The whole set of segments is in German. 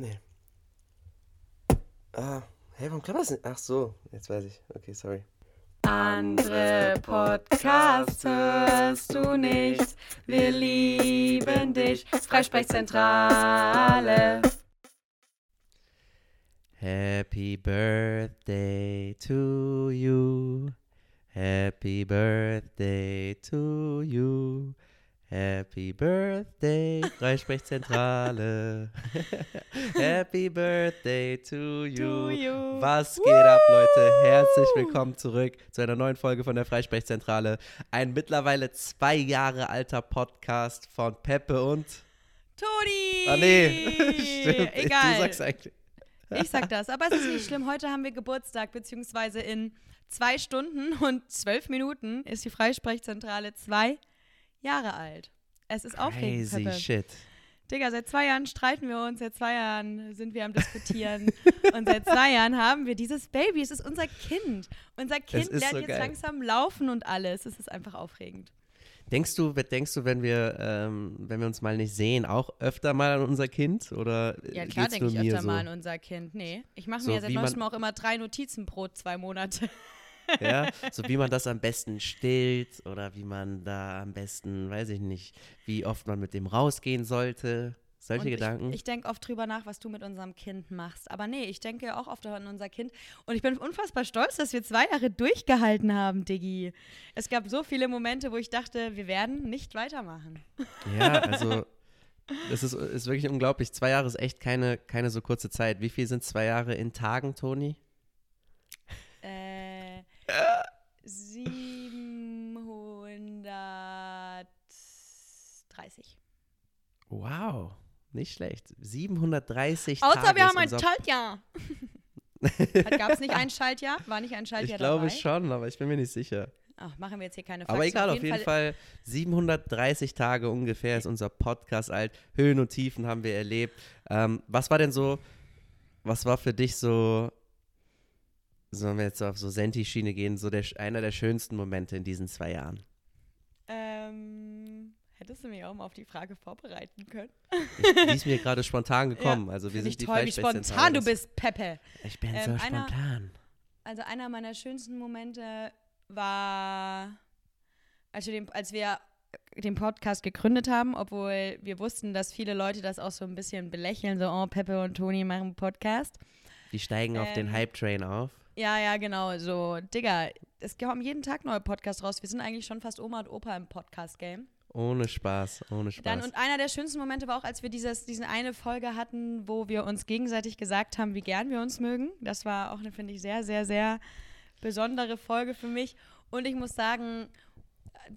Nee. Ah, hey, warum klappt das nicht? Ach so, jetzt weiß ich. Okay, sorry. Andere Podcasts hörst du nicht. Wir lieben dich. Freisprechzentrale. Happy Birthday to you. Happy Birthday to you. Happy Birthday, Freisprechzentrale. Happy Birthday to you. To you. Was geht ab, Leute? Herzlich willkommen zurück zu einer neuen Folge von der Freisprechzentrale. Ein mittlerweile zwei Jahre alter Podcast von Peppe und. Toni! Ah, nee. Stimmt. Egal. Du sagst eigentlich. Ich sag das, aber es ist nicht schlimm. Heute haben wir Geburtstag, beziehungsweise in zwei Stunden und zwölf Minuten ist die Freisprechzentrale zwei Jahre alt. Es ist aufregend, Crazy shit. Digga, seit zwei Jahren streiten wir uns, seit zwei Jahren sind wir am Diskutieren und seit zwei Jahren haben wir dieses Baby. Es ist unser Kind. Unser Kind lernt so jetzt geil. langsam laufen und alles. Es ist einfach aufregend. Denkst du, denkst du, wenn wir, ähm, wenn wir uns mal nicht sehen, auch öfter mal an unser Kind? Oder Ja, klar denke ich öfter so? mal an unser Kind. Nee, ich mache So mir ja seit neuestem auch immer drei Notizen pro zwei Monate. Ja, so wie man das am besten stillt oder wie man da am besten, weiß ich nicht, wie oft man mit dem rausgehen sollte. Solche Und Gedanken. Ich, ich denke oft drüber nach, was du mit unserem Kind machst. Aber nee, ich denke auch oft an unser Kind. Und ich bin unfassbar stolz, dass wir zwei Jahre durchgehalten haben, Diggi. Es gab so viele Momente, wo ich dachte, wir werden nicht weitermachen. ja, also es ist, ist wirklich unglaublich. Zwei Jahre ist echt keine, keine so kurze Zeit. Wie viel sind zwei Jahre in Tagen, Toni? Äh, 730. Wow, nicht schlecht. 730 Außer Tage wir haben ein Schaltjahr. Gab es nicht ein Schaltjahr? War nicht ein Schaltjahr Ich glaube dabei? schon, aber ich bin mir nicht sicher. Ach, machen wir jetzt hier keine Aber Faxen. egal, auf jeden, Fall, 730 Tage ungefähr ist unser Podcast alt. Höhen und Tiefen haben wir erlebt. Ähm, was war denn so, was war für dich so, sollen wir jetzt auf so Senti-Schiene gehen, so der, einer der schönsten Momente in diesen zwei Jahren? Ähm, hättest du mich auch mal auf die Frage vorbereiten können? Ich, die ist mir gerade spontan gekommen. Also wir sind ich die toll, wie spontan du bist, Peppe. Ich bin Ähm, so einer- spontan. Also einer meiner schönsten Momente war, als wir, den, als wir den Podcast gegründet haben, obwohl wir wussten, dass viele Leute das auch so ein bisschen belächeln, so, oh, Peppe und Toni machen einen Podcast. Die steigen auf den ähm, Hype-Train auf. Ja, ja, genau, so, Digga, es kommen jeden Tag neue Podcasts raus. Wir sind eigentlich schon fast Oma und Opa im Podcast-Game. Ohne Spaß, ohne Spaß. Dann, und einer der schönsten Momente war auch, als wir dieses, diese eine Folge hatten, wo wir uns gegenseitig gesagt haben, wie gern wir uns mögen. Das war auch eine, finde ich, sehr, sehr, sehr besondere Folge für mich. Und ich muss sagen,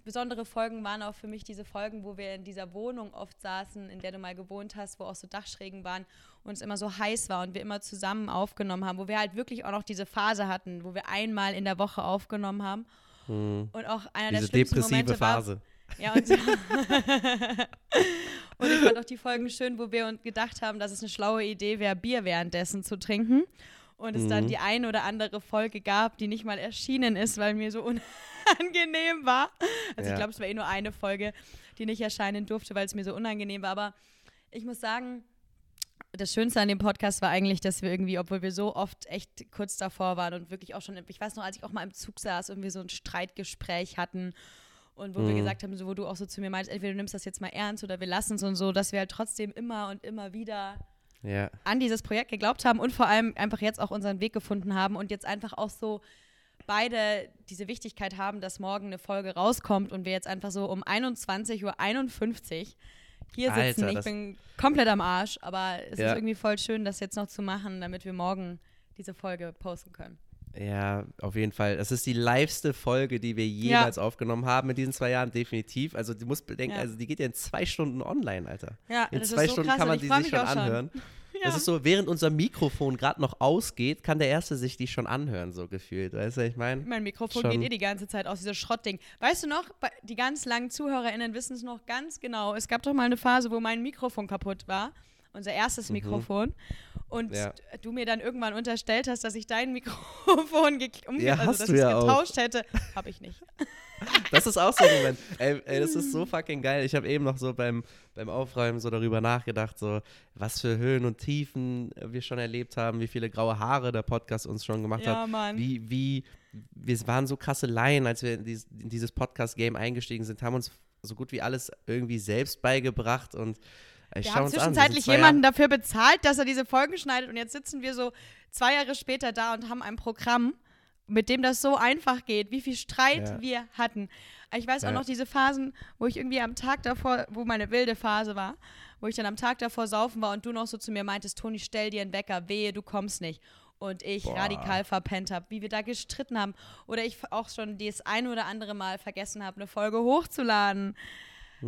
besondere Folgen waren auch für mich diese Folgen, wo wir in dieser Wohnung oft saßen, in der du mal gewohnt hast, wo auch so Dachschrägen waren und es immer so heiß war und wir immer zusammen aufgenommen haben, wo wir halt wirklich auch noch diese Phase hatten, wo wir einmal in der Woche aufgenommen haben. Hm, Und auch einer diese der schlimmsten depressive Momente war, Phase. Ja, und, und ich fand auch die Folgen schön, wo wir uns gedacht haben, dass es eine schlaue Idee wäre, Bier währenddessen zu trinken. Und es dann Mhm. die ein oder andere Folge gab, die nicht mal erschienen ist, weil mir so unangenehm war. Also Ja. ich glaube, es war eh nur eine Folge, die nicht erscheinen durfte, weil es mir so unangenehm war. Aber ich muss sagen, das Schönste an dem Podcast war eigentlich, dass wir irgendwie, obwohl wir so oft echt kurz davor waren und wirklich auch schon, ich weiß noch, als ich auch mal im Zug saß und wir so ein Streitgespräch hatten und wo wir Mhm. gesagt haben, so, wo du auch so zu mir meinst, entweder du nimmst das jetzt mal ernst oder wir lassen es und so, dass wir halt trotzdem immer und immer wieder Ja. an dieses Projekt geglaubt haben und vor allem einfach jetzt auch unseren Weg gefunden haben und jetzt einfach auch so beide diese Wichtigkeit haben, dass morgen eine Folge rauskommt und wir jetzt einfach so um 21.51 Uhr hier sitzen. Alter, ich bin komplett am Arsch, aber es Ja. ist irgendwie voll schön, das jetzt noch zu machen, damit wir morgen diese Folge posten können. Ja, auf jeden Fall. Das ist die liveste Folge, die wir jemals aufgenommen haben in diesen zwei Jahren, definitiv. Also du musst bedenken, Ja. also die geht ja in zwei Stunden online, Alter. Ja, In das zwei ist so Stunden krass kann man die sich schon anhören. Ja. Das ist so, während unser Mikrofon gerade noch ausgeht, kann der Erste sich die schon anhören, so gefühlt. Weißt du, was ich meine? Mein Mikrofon Schon. geht eh die ganze Zeit aus, dieses Schrottding. Weißt du noch, die ganz langen ZuhörerInnen wissen es noch ganz genau. Es gab doch mal eine Phase, wo mein Mikrofon kaputt war unser erstes Mhm. Mikrofon. Und Ja. du mir dann irgendwann unterstellt hast, dass ich dein Mikrofon Ja, also, dass du ja auch. getauscht hätte. Habe ich nicht. Das ist auch so ein Moment. Ey, ey, das ist so fucking geil. Ich habe eben noch so beim, beim Aufräumen so darüber nachgedacht, so was für Höhen und Tiefen wir schon erlebt haben, wie viele graue Haare der Podcast uns schon gemacht Ja, hat. Mann. Wie, wie, wir waren so krasse Laien, als wir in dieses, dieses Podcast-Game eingestiegen sind, haben uns so gut wie alles irgendwie selbst beigebracht und ich Wir haben zwischenzeitlich jemanden dafür bezahlt, dass er diese Folgen schneidet und jetzt sitzen wir so zwei Jahre später da und haben ein Programm, mit dem das so einfach geht, wie viel Streit Ja. wir hatten. Ich weiß auch Ja. noch diese Phasen, wo ich irgendwie am Tag davor, wo meine wilde Phase war, wo ich dann am Tag davor saufen war und du noch so zu mir meintest, Toni, stell dir einen Wecker, wehe, du kommst nicht. Und ich Boah. radikal verpennt habe, wie wir da gestritten haben. Oder ich auch schon das ein oder andere Mal vergessen habe, eine Folge hochzuladen.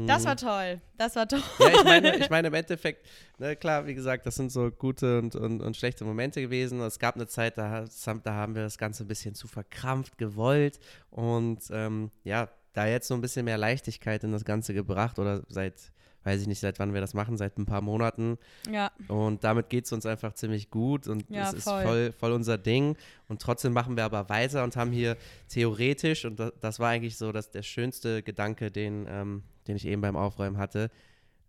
Das war toll. Das war toll. Ja, ich meine, ich meine im Endeffekt, ne, klar, wie gesagt, das sind so gute und, und, und schlechte Momente gewesen. Es gab eine Zeit, da, da haben wir das Ganze ein bisschen zu verkrampft gewollt und ähm, ja, da jetzt so ein bisschen mehr Leichtigkeit in das Ganze gebracht oder seit, weiß ich nicht, seit wann wir das machen, seit ein paar Monaten. Ja. Und damit geht es uns einfach ziemlich gut und Ja, es ist voll. voll, voll unser Ding. Und trotzdem machen wir aber weiter und haben hier theoretisch, und das, das war eigentlich so das, der schönste Gedanke, den, ähm, den ich eben beim Aufräumen hatte,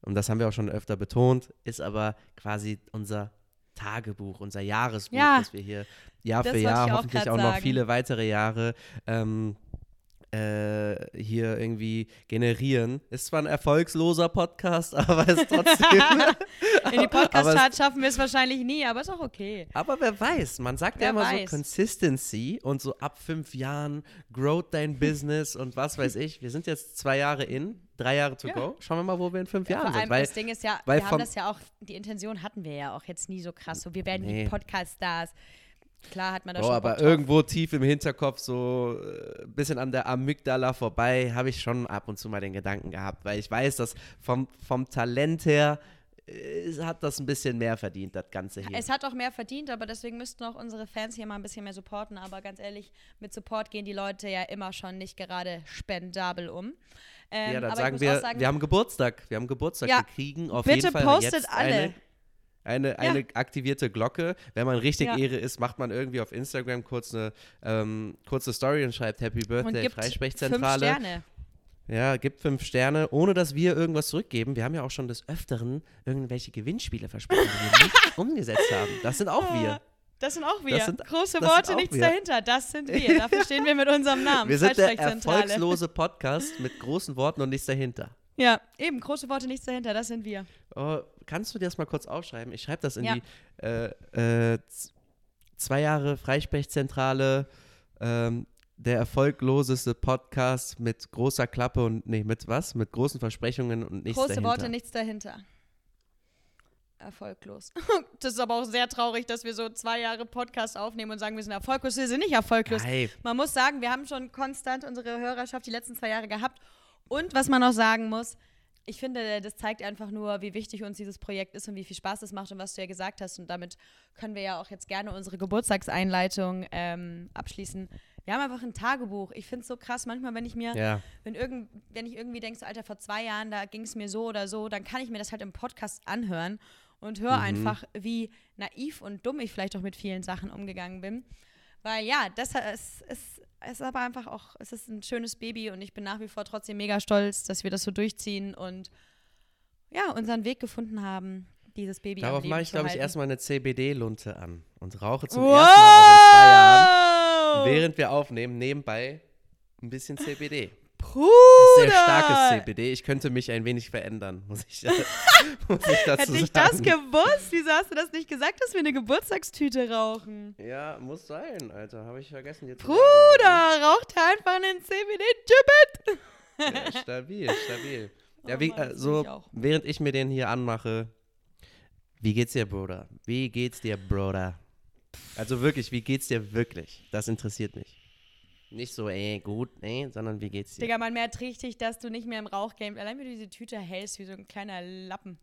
und das haben wir auch schon öfter betont, ist aber quasi unser Tagebuch, unser Jahresbuch, Ja. das wir hier Jahr für Jahr, auch hoffentlich auch noch sagen. viele weitere Jahre ähm, äh, hier irgendwie generieren. Ist zwar ein erfolgsloser Podcast, aber ist trotzdem. In die Podcast-Charts schaffen wir es wahrscheinlich nie, aber ist auch okay. Aber wer weiß, man sagt Wer ja immer weiß. so Consistency und so ab fünf Jahren growt dein Business und was weiß ich. Wir sind jetzt zwei Jahre in, drei Jahre to Ja. go. Schauen wir mal, wo wir in fünf Jahren Vor allem, sind. Weil, das Ding ist ja, wir haben das ja auch, die Intention hatten wir ja auch jetzt nie so krass. So, wir werden Nee. die Podcast-Stars. Klar hat man da oh, schon aber irgendwo tief im Hinterkopf, so äh, ein bisschen an der Amygdala vorbei, habe ich schon ab und zu mal den Gedanken gehabt, weil ich weiß, dass vom, vom Talent her äh, hat das ein bisschen mehr verdient, das Ganze hier. Es hat auch mehr verdient, aber deswegen müssten auch unsere Fans hier mal ein bisschen mehr supporten. Aber ganz ehrlich, mit Support gehen die Leute ja immer schon nicht gerade spendabel um. Ähm, ja, dann sagen wir, sagen, wir haben Geburtstag. Wir haben Geburtstag. Ja, wir kriegen auf bitte jeden Fall postet jetzt alle. eine, eine, eine aktivierte Glocke. Wenn man richtig Ja. Ehre ist, macht man irgendwie auf Instagram kurz eine ähm, kurze Story und schreibt Happy Birthday gibt fünf Freisprechzentrale. Sterne. Ja, gibt fünf Sterne, ohne dass wir irgendwas zurückgeben. Wir haben ja auch schon des Öfteren irgendwelche Gewinnspiele versprochen, die wir nicht umgesetzt haben. Das sind auch wir. Das sind auch wir. sind- Große Worte, nichts wir. dahinter. Das sind wir. Dafür stehen wir mit unserem Namen. Wir sind der Freisprechzentrale. erfolgslose Podcast mit großen Worten und nichts dahinter. Ja, eben, große Worte, nichts dahinter. Das sind wir. Oh, kannst du dir das mal kurz aufschreiben? Ich schreibe das in Ja. die äh, äh, zwei Jahre Freisprechzentrale, ähm, der erfolgloseste Podcast mit großer Klappe und nee, mit was? Mit großen Versprechungen und nichts Große dahinter. Worte, nichts dahinter. Erfolglos. Das ist aber auch sehr traurig, dass wir so zwei Jahre Podcast aufnehmen und sagen, wir sind erfolglos. Wir sind nicht erfolglos. Hey, Man muss sagen, wir haben schon konstant unsere Hörerschaft die letzten zwei Jahre gehabt. Und was man auch sagen muss, ich finde, das zeigt einfach nur, wie wichtig uns dieses Projekt ist und wie viel Spaß es macht und was du ja gesagt hast. Und damit können wir ja auch jetzt gerne unsere Geburtstagseinleitung ähm, abschließen. Wir haben einfach ein Tagebuch. Ich finde es so krass, manchmal, wenn ich mir ja. wenn, irgend, wenn ich irgendwie denke, so, Alter, vor zwei Jahren, da ging es mir so oder so, dann kann ich mir das halt im Podcast anhören und höre Mhm. einfach, wie naiv und dumm ich vielleicht auch mit vielen Sachen umgegangen bin. Weil ja, das ist, ist, ist aber einfach auch, es ist ein schönes Baby und ich bin nach wie vor trotzdem mega stolz, dass wir das so durchziehen und ja, unseren Weg gefunden haben, dieses Baby Darauf mache ich, glaube ich, erstmal eine CBD-Lunte an und rauche zum ersten Mal auch in zwei Jahren, Wow! während wir aufnehmen, nebenbei ein bisschen CBD. Bruder! Sehr starkes CBD. Ich könnte mich ein wenig verändern, muss ich, muss ich dazu Hätte ich sagen. das gewusst? Wieso hast du das nicht gesagt, dass wir eine Geburtstagstüte rauchen? Ja, muss sein, Alter. Habe ich vergessen zu Bruder, raucht er einfach einen CBD-Gibbet. sagen. Ja, stabil, stabil. Ja, Oh wie, Mann, das will so, ich auch. während ich mir den hier anmache, wie geht's dir, Bruder? Wie geht's dir, Bruder? Also wirklich, wie geht's dir wirklich? Das interessiert mich. Nicht so, ey, gut, ey, sondern wie geht's dir? Digga, man merkt richtig, dass du nicht mehr im Rauchgame, allein wie du diese Tüte hältst, wie so ein kleiner Lappen.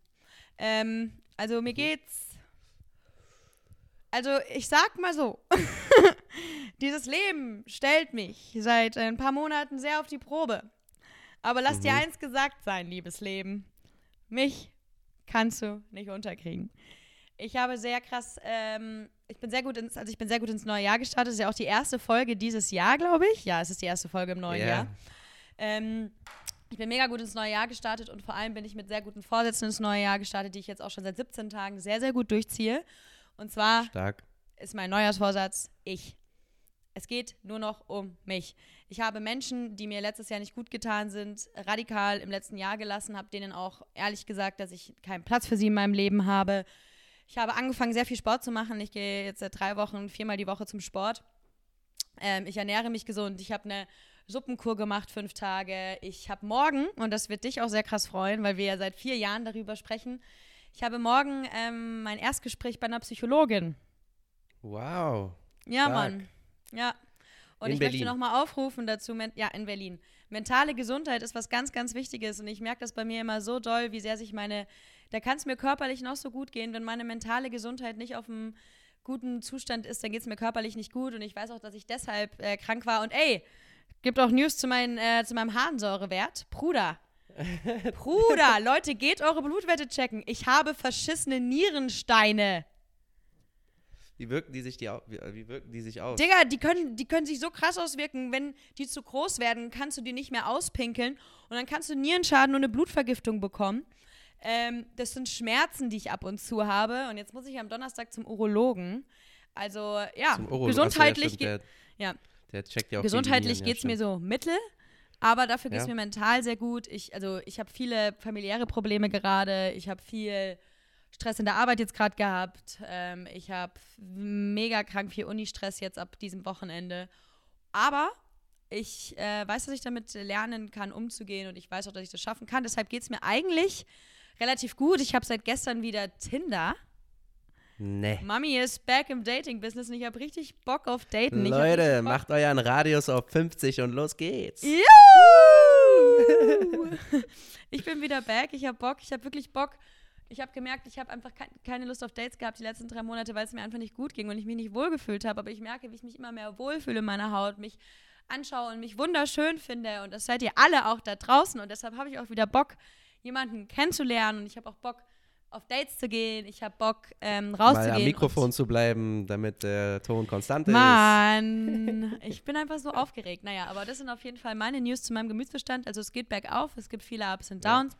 Ähm, also mir geht's. Also ich sag mal so, dieses Leben stellt mich seit ein paar Monaten sehr auf die Probe. Aber lass dir Mhm. eins gesagt sein, liebes Leben. Mich kannst du nicht unterkriegen. Ich habe sehr krass, ähm, ich bin sehr gut ins, also ich bin sehr gut ins neue Jahr gestartet. Das ist ja auch die erste Folge dieses Jahr, glaube ich. Ja, es ist die erste Folge im neuen Ja. Jahr. Ähm, ich bin mega gut ins neue Jahr gestartet und vor allem bin ich mit sehr guten Vorsätzen ins neue Jahr gestartet, die ich jetzt auch schon seit 17 Tagen sehr, sehr gut durchziehe. Und zwar Stark. ist mein Neujahrsvorsatz ich. Es geht nur noch um mich. Ich habe Menschen, die mir letztes Jahr nicht gut getan sind, radikal im letzten Jahr gelassen, habe denen auch ehrlich gesagt, dass ich keinen Platz für sie in meinem Leben habe. Ich habe angefangen, sehr viel Sport zu machen. Ich gehe jetzt seit drei Wochen viermal die Woche zum Sport. Ähm, ich ernähre mich gesund. Ich habe eine Suppenkur gemacht, fünf Tage. Ich habe morgen, und das wird dich auch sehr krass freuen, weil wir ja seit vier Jahren darüber sprechen, ich habe morgen ähm, mein Erstgespräch bei einer Psychologin. Wow. Ja, Stark. Mann. Ja. Und In ich Berlin. möchte nochmal aufrufen dazu, ja, in Berlin. Mentale Gesundheit ist was ganz, ganz Wichtiges und ich merke das bei mir immer so doll, wie sehr sich meine, da kann es mir körperlich noch so gut gehen, wenn meine mentale Gesundheit nicht auf einem guten Zustand ist, dann geht es mir körperlich nicht gut und ich weiß auch, dass ich deshalb äh, krank war und ey, gibt auch News zu, meinen, äh, zu meinem Harnsäurewert. Bruder, Bruder, Leute, geht eure Blutwerte checken. Ich habe verschissene Nierensteine. Wie wirken die sich, die, wie wirken die sich aus? Digga, die können, die können sich so krass auswirken, wenn die zu groß werden, kannst du die nicht mehr auspinkeln und dann kannst du Nierenschaden und eine Blutvergiftung bekommen. Ähm, das sind Schmerzen, die ich ab und zu habe und jetzt muss ich am Donnerstag zum Urologen. Also ja, Zum Uro- gesundheitlich, Achso, ja, ja, der, checkt ja auch gesundheitlich geht es mir Nieren, so mittel, aber dafür geht es Ja. mir mental sehr gut. Ich, also ich habe viele familiäre Probleme gerade, ich habe viel Stress in der Arbeit jetzt gerade gehabt, ähm, ich habe mega krank viel Uni-Stress jetzt ab diesem Wochenende. Aber ich äh, weiß, dass ich damit lernen kann, umzugehen und ich weiß auch, dass ich das schaffen kann. Deshalb geht es mir eigentlich relativ gut. Ich habe seit gestern wieder Tinder. Nee. Mami ist back im Dating-Business und ich habe richtig Bock auf Daten. Leute, macht euren Radius auf 50 und los geht's. Juhu! ich bin wieder back. Ich habe Bock. Ich habe wirklich Bock. Ich habe gemerkt, ich habe einfach kein, keine Lust auf Dates gehabt die letzten drei Monate, weil es mir einfach nicht gut ging und ich mich nicht wohlgefühlt habe. Aber ich merke, wie ich mich immer mehr wohlfühle in meiner Haut, mich anschaue und mich wunderschön finde. Und das seid ihr alle auch da draußen. Und deshalb habe ich auch wieder Bock, jemanden kennenzulernen. Und ich habe auch Bock, auf Dates zu gehen. Ich habe Bock, ähm, Mal rauszugehen. am Mikrofon zu bleiben, damit der Ton konstant ist. Mann, ich bin einfach so aufgeregt. Naja, aber das sind auf jeden Fall meine News zu meinem Gemütsbestand. Also es geht bergauf, es gibt viele Ups und Ja. Downs,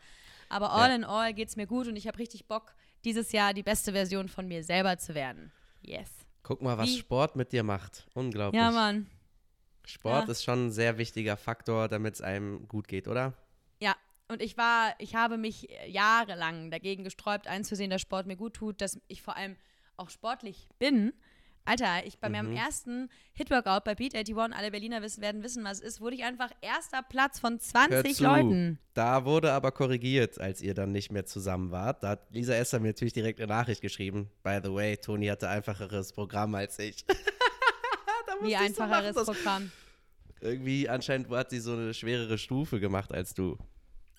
aber all Ja. in all geht es mir gut und ich habe richtig Bock, dieses Jahr die beste Version von mir selber zu werden. Yes. Guck mal, was Wie- Sport mit dir macht. Unglaublich. Ja, Mann. Sport Ja. ist schon ein sehr wichtiger Faktor, damit es einem gut geht, oder? Ja, und ich war, ich habe mich äh, jahrelang dagegen gesträubt, einzusehen, dass Sport mir gut tut, dass ich vor allem auch sportlich bin. Alter, ich bei meinem Mhm. ersten Hit-Workout bei Beat 81, alle Berliner wissen, werden wissen, was es ist, wurde ich einfach erster Platz von Hör 20 zu. Leuten. Da wurde aber korrigiert, als ihr dann nicht mehr zusammen wart. Da hat Lisa Esther mir natürlich direkt eine Nachricht geschrieben. By the way, Toni hatte einfacheres Programm als ich. Wie ich so einfacheres lachen, dass- Programm. Irgendwie anscheinend hat sie so eine schwerere Stufe gemacht als du.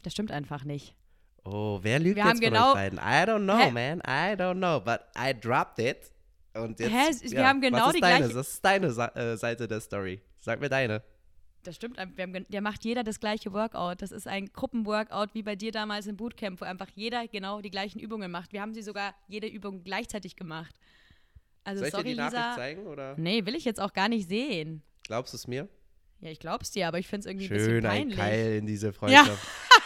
Das stimmt einfach nicht. Oh, wer lügt Wir jetzt von genau- euch beiden? I don't know, Hä? man. I don't know. But I dropped it. Und jetzt, Hä? Wir haben genau die deine? gleiche- Das ist deine äh, Seite der Story. Sag mir deine. Das stimmt. Haben, der macht jeder das gleiche Workout. Das ist ein Gruppenworkout wie bei dir damals im Bootcamp, wo einfach jeder genau die gleichen Übungen macht. Wir haben sie sogar jede Übung gleichzeitig gemacht. Also Soll ich sorry, dir die Nachricht Lisa. zeigen? Oder Nee, will ich jetzt auch gar nicht sehen. glaubst du es mir? Ja, ich glaub's dir, aber ich find's irgendwie Schön ein ein bisschen peinlich. Keil in diese Freundschaft.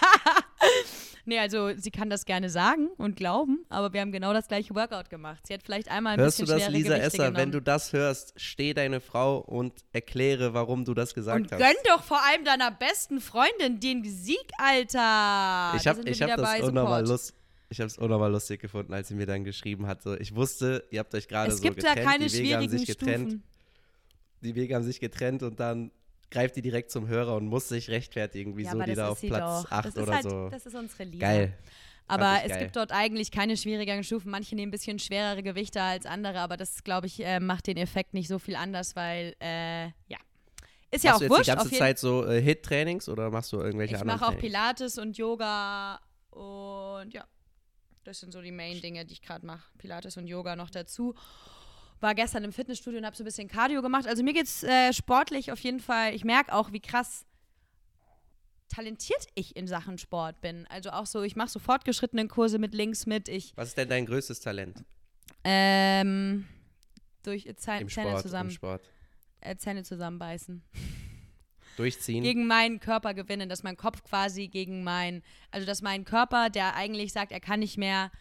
Nee, also sie kann das gerne sagen und glauben, aber wir haben genau das gleiche Workout gemacht. Sie hat vielleicht einmal ein Hörst du bisschen das, schwere Lisa Gewichte Esser? Wenn genommen. du das hörst, steh deine Frau und erkläre, warum du das gesagt und hast. gönn doch vor allem deiner besten Freundin den Sieg, Alter. ich Da habe ich hab das unnormal lust, ich habe es unnormal lustig gefunden, als sie mir dann geschrieben hat. So, ich wusste, ihr habt euch gerade Es so gibt da getrennt, keine die Wege haben schwierigen sich getrennt, Stufen. die Wege haben sich getrennt und dann greift die direkt zum Hörer und muss sich rechtfertigen, wieso aber die da auf Platz doch. 8 das ist oder halt, so. Das ist unsere Liebe. Geil. Aber ich es geil. gibt dort eigentlich keine schwierigeren Stufen. Manche nehmen ein bisschen schwerere Gewichte als andere, aber das, glaube ich, äh, macht den Effekt nicht so viel anders, weil, äh, ja. Ist ja machst auch du jetzt wurscht. die ganze Zeit so äh, Hit-Trainings oder machst du irgendwelche Ich anderen mache auch? Pilates und Yoga und ja, das sind so die Main-Dinge, die ich gerade mache. Pilates und Yoga noch dazu. War gestern im Fitnessstudio und habe so ein bisschen Cardio gemacht. Also mir geht's äh, sportlich auf jeden Fall. Ich merke auch, wie krass talentiert ich in Sachen Sport bin. Also auch so, ich mache so fortgeschrittene Kurse mit Links mit. Ich, Was ist denn dein größtes Talent ähm, durch Zäh im Zähne Sport? zusammen, Im Sport? äh, Zähne zusammenbeißen. Durchziehen? Gegen meinen Körper gewinnen, dass mein Kopf quasi gegen mein, also dass mein Körper, der eigentlich sagt, er kann nicht mehr,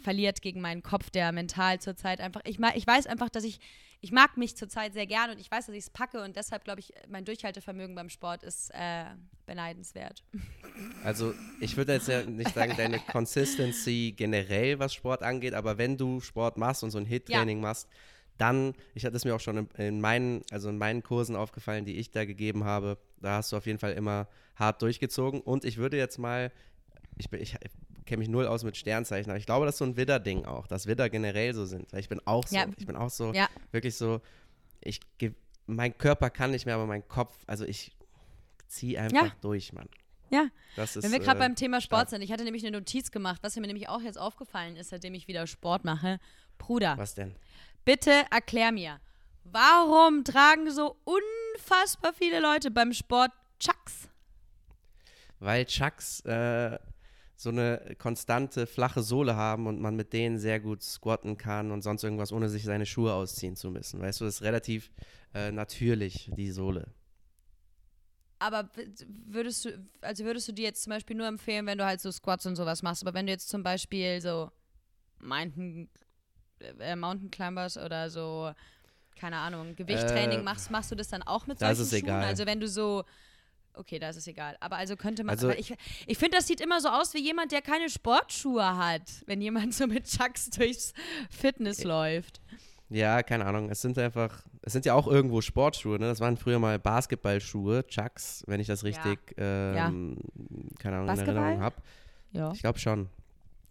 verliert gegen meinen Kopf, der mental zurzeit einfach, ich, ich weiß einfach, dass ich, ich mag mich zurzeit sehr gerne und ich weiß, dass ich es packe und deshalb glaube ich, mein Durchhaltevermögen beim Sport ist äh, beneidenswert. Also ich würde jetzt ja nicht sagen, deine Consistency generell, was Sport angeht, aber wenn du Sport machst und so ein Hit-Training machst, dann, ich hatte es mir auch schon in, in meinen, also in meinen Kursen aufgefallen, die ich da gegeben habe, da hast du auf jeden Fall immer hart durchgezogen. Und ich würde jetzt mal, ich, bin- ich kenne mich null aus mit Sternzeichen, aber ich glaube, das ist so ein Widder-Ding auch, dass Widder generell so sind. Weil ich bin auch so, Ja. ich bin auch so, Ja. wirklich so, ich, mein Körper kann nicht mehr, aber mein Kopf, also ich ziehe einfach Ja. durch, Mann. Ja, Das ist, wenn wir gerade äh, beim Thema Sport sind, ich hatte nämlich eine Notiz gemacht, was mir nämlich auch jetzt aufgefallen ist, seitdem ich wieder Sport mache. Bruder, Was denn? bitte erklär mir, warum tragen so unfassbar viele Leute beim Sport Chucks? Weil Chucks äh, so eine konstante flache Sohle haben und man mit denen sehr gut squatten kann und sonst irgendwas, ohne sich seine Schuhe ausziehen zu müssen. Weißt du, das ist relativ äh, natürlich, die Sohle. Aber würdest du, also würdest du dir jetzt zum Beispiel nur empfehlen, wenn du halt so Squats und sowas machst, aber wenn du jetzt zum Beispiel so Mountain, äh, Mountain Climbers oder so, keine Ahnung, Gewichttraining Äh, machst, machst du das dann auch mit solchen ist es Schuhen? egal. Also wenn du so, okay, da ist es egal. Aber also könnte man, Also- ich, ich finde, das sieht immer so aus wie jemand, der keine Sportschuhe hat, wenn jemand so mit Chucks durchs Fitness läuft. Ja, keine Ahnung. Es sind einfach, es sind ja auch irgendwo Sportschuhe, ne? Das waren früher mal Basketballschuhe, Chucks, wenn ich das richtig, ähm, keine Ahnung, in Basketball? Erinnerung habe. Ja. Ich glaube schon.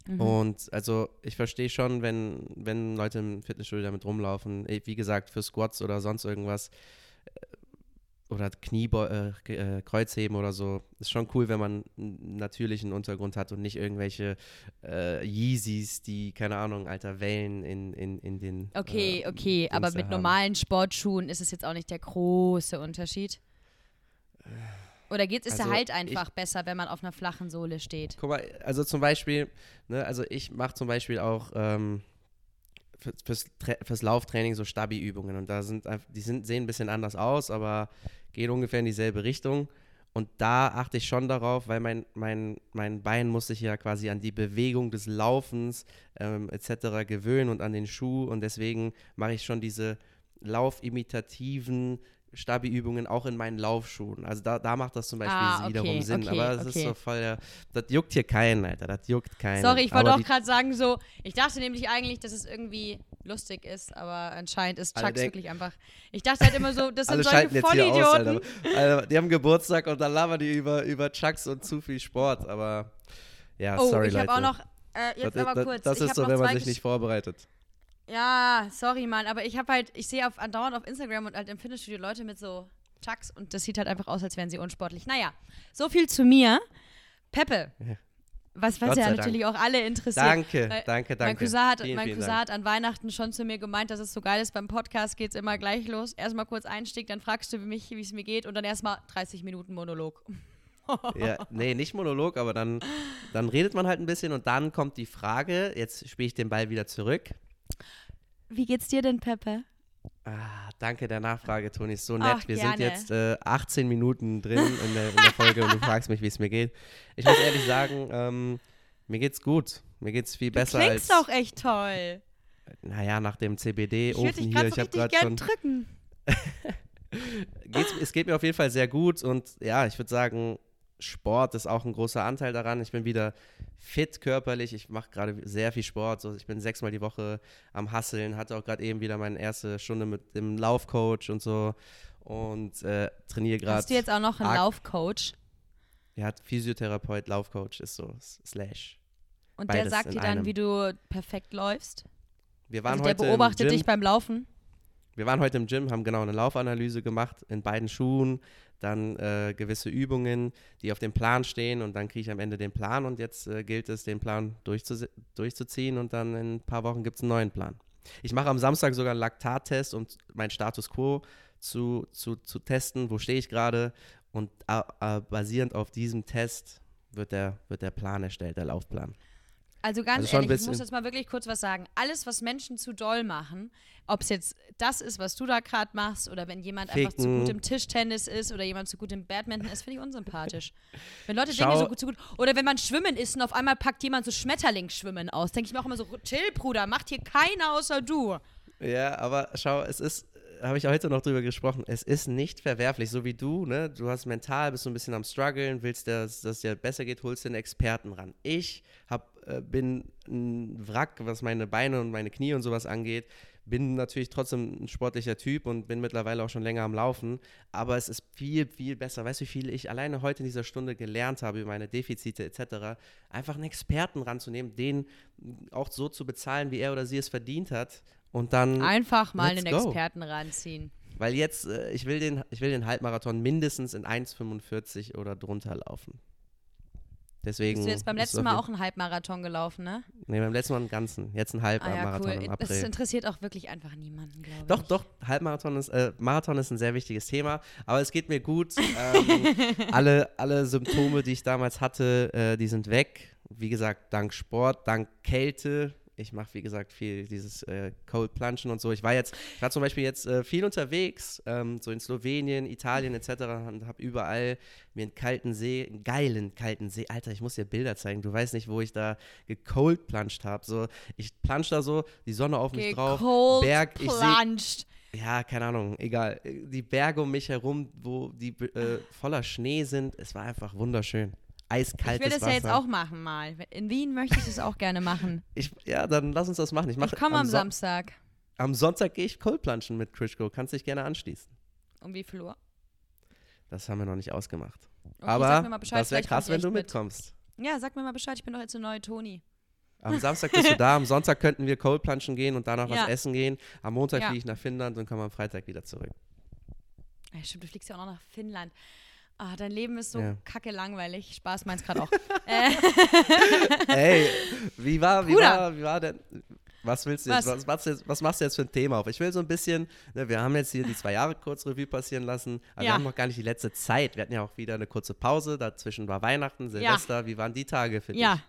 Mhm. Und also ich verstehe schon, wenn, wenn Leute im Fitnessstudio damit rumlaufen, eh, wie gesagt, für Squats oder sonst irgendwas äh, oder Kniebeu äh, äh, Kreuzheben oder so, ist schon cool, wenn man einen natürlichen Untergrund hat und nicht irgendwelche äh, Yeezys, die, keine Ahnung, alter Wellen in, in, in den Okay, äh, okay, aber Dings da mit haben. normalen Sportschuhen ist es jetzt auch nicht der große Unterschied. Oder geht, ist der Also Halt einfach besser, wenn man auf einer flachen Sohle steht? Guck mal, also zum Beispiel, ne, also ich mache zum Beispiel auch ähm, fürs, fürs Lauftraining so Stabi-Übungen und da sind die sind, sehen ein bisschen anders aus, aber gehen ungefähr in dieselbe Richtung. Und da achte ich schon darauf, weil mein, mein, mein Bein muss sich ja quasi an die Bewegung des Laufens ähm, etc. gewöhnen und an den Schuh und deswegen mache ich schon diese laufimitativen Stabi-Übungen auch in meinen Laufschuhen. Also da, da macht das zum Beispiel Ah, okay, wiederum Sinn. okay, aber es ist okay. so voll, der- das juckt hier keinen, Alter. Das juckt keinen. Sorry, ich wollte Aber auch gerade sagen, so, ich dachte nämlich eigentlich, dass es irgendwie lustig ist, aber anscheinend ist Chucks wirklich einfach. Ich dachte halt immer so, das sind solche hier aus, Vollidioten. Alter. Alter. Die haben Geburtstag und dann labern die über, über Chucks und zu viel Sport. Aber ja, oh, sorry, ich Leute. habe auch noch, äh, jetzt das, aber das, kurz. das ich ist so, wenn man sich nicht vorbereitet. Ja, sorry, Mann, aber ich habe halt, ich sehe auf andauernd auf Instagram und halt im Fitnessstudio Leute mit so Chucks und das sieht halt einfach aus, als wären sie unsportlich. Naja, so viel zu mir. Peppe, Ja. was, was ja Dank. natürlich auch alle interessiert. Danke, Weil danke, danke. Mein Cousin, hat, vielen, mein Cousin Dank. hat an Weihnachten schon zu mir gemeint, dass es so geil ist. Beim Podcast geht es immer gleich los. Erstmal kurz Einstieg, dann fragst du mich, wie es mir geht und dann erstmal 30 Minuten Monolog. Ja, nee, nicht Monolog, aber dann, dann redet man halt ein bisschen und dann kommt die Frage, jetzt spiele ich den Ball wieder zurück. Wie geht's dir denn, Peppe? Ah, danke der Nachfrage, Toni, ist so nett. Ach, Wir gerne. sind jetzt äh, 18 Minuten drin in der, in der Folge und du fragst mich, wie es mir geht. Ich muss ehrlich sagen, ähm, mir geht's gut. Mir geht's viel Du besser als, klingst auch echt toll. naja, nach dem CBD-Ofen hier. gerade Ich so habe gerade schon drücken. es geht mir auf jeden Fall sehr gut und ja, ich würde sagen, Sport ist auch ein großer Anteil daran. Ich bin wieder fit körperlich. Ich mache gerade sehr viel Sport. So, ich bin sechsmal die Woche am Hasseln. Hatte auch gerade eben wieder meine erste Stunde mit dem Laufcoach und so und äh, trainiere gerade. Hast du jetzt auch noch einen Laufcoach? Er hat Physiotherapeut, Laufcoach ist so slash. Und der Beides sagt in dir dann, einem. wie du perfekt läufst? Wir waren Also der heute beobachtet dich beim Laufen? Wir waren heute im Gym, haben genau eine Laufanalyse gemacht in beiden Schuhen, dann äh, gewisse Übungen, die auf dem Plan stehen und dann kriege ich am Ende den Plan und jetzt äh, gilt es, den Plan durchzu durchzuziehen und dann in ein paar Wochen gibt es einen neuen Plan. Ich mache am Samstag sogar einen Laktattest, um meinen Status quo zu, zu, zu testen, wo stehe ich gerade und basierend auf diesem Test wird der, wird der Plan erstellt, der Laufplan. Also ganz Also ehrlich, ich muss jetzt mal wirklich kurz was sagen. Alles, was Menschen zu doll machen, ob es jetzt das ist, was du da gerade machst, oder wenn jemand einfach zu Ficken. gut im Tischtennis ist oder jemand zu gut im Badminton ist, finde ich unsympathisch. Wenn Leute Schau- denken, so gut, zu gut. Oder wenn man schwimmen ist und auf einmal packt jemand so Schmetterlingsschwimmen aus, denke ich mir auch immer so, chill, Bruder, macht hier keiner außer du. Ja, aber schau, es ist, habe ich heute noch drüber gesprochen, es ist nicht verwerflich, so wie du, ne? Du hast mental, bist so ein bisschen am struggeln, willst, dass es dir besser geht, holst einen Experten ran. Ich hab, äh, bin ein Wrack, was meine Beine und meine Knie und sowas angeht. Bin natürlich trotzdem ein sportlicher Typ und bin mittlerweile auch schon länger am Laufen, aber es ist viel, viel besser. Weißt du, wie viel ich alleine heute in dieser Stunde gelernt habe über meine Defizite etc. Einfach einen Experten ranzunehmen, den auch so zu bezahlen, wie er oder sie es verdient hat und dann Einfach mal einen go. Experten ranziehen. weil jetzt, äh, ich will den, ich will den Halbmarathon mindestens in 1,45 oder drunter laufen. Deswegen. Bist du jetzt beim letzten Mal auch einen Halbmarathon gelaufen, ne? Nee, beim letzten Mal einen ganzen. Jetzt ein Ah ja, Halbmarathon im cool. Das April. interessiert auch wirklich einfach niemanden, glaube ich. Doch, doch, Halbmarathon ist, äh, Marathon ist ein sehr wichtiges Thema, aber es geht mir gut. Ähm, alle, alle Symptome, die ich damals hatte, äh, die sind weg. Wie gesagt, dank Sport, dank Kälte. Ich mache, wie gesagt, viel dieses äh, Cold Plunchen und so. Ich war jetzt, ich war zum Beispiel jetzt äh, viel unterwegs, ähm, so in Slowenien, Italien etc. und habe überall mir einen kalten See, einen geilen kalten See. Alter, ich muss dir Bilder zeigen. Du weißt nicht, wo ich da gecold plunged habe. So, ich plansch da so, die Sonne auf mich drauf, Berg, ich sehe ja, keine Ahnung, egal. Die Berge um mich herum, wo die äh, voller Schnee sind, es war einfach wunderschön. Eiskaltes Ich will das Wasser. ja jetzt auch machen mal. In Wien möchte ich das auch gerne machen. Ich, ja, dann lass uns das machen. Ich, mach, Ich komme am Son- Samstag. Am Sonntag gehe ich Coldplunchen mit Krishko. Kannst dich gerne anschließen. Um wie viel Uhr? Das haben wir noch nicht ausgemacht. Okay, Aber Bescheid, das wäre krass, wenn du mit. mitkommst. Ja, sag mir mal Bescheid. Ich bin doch jetzt eine neue Toni. Am Samstag bist du da, am Sonntag könnten wir Coldplunchen gehen und danach Ja. was essen gehen. Am Montag Ja. fliege ich nach Finnland und komme am Freitag wieder zurück. Ja, stimmt, du fliegst ja auch noch nach Finnland. Ah, dein Leben ist so Ja. kacke langweilig. Spaß meins gerade auch. äh, Ey, wie war, wie Bruder. war, wie war denn, was willst du jetzt, Was? was, machst du jetzt, was machst du jetzt für ein Thema auf? Ich will so ein bisschen, ne, wir haben jetzt hier die zwei Jahre kurz Revue passieren lassen, aber wir Ja. haben noch gar nicht die letzte Zeit. Wir hatten ja auch wieder eine kurze Pause, dazwischen war Weihnachten, Silvester, wie waren die Tage für ja, dich?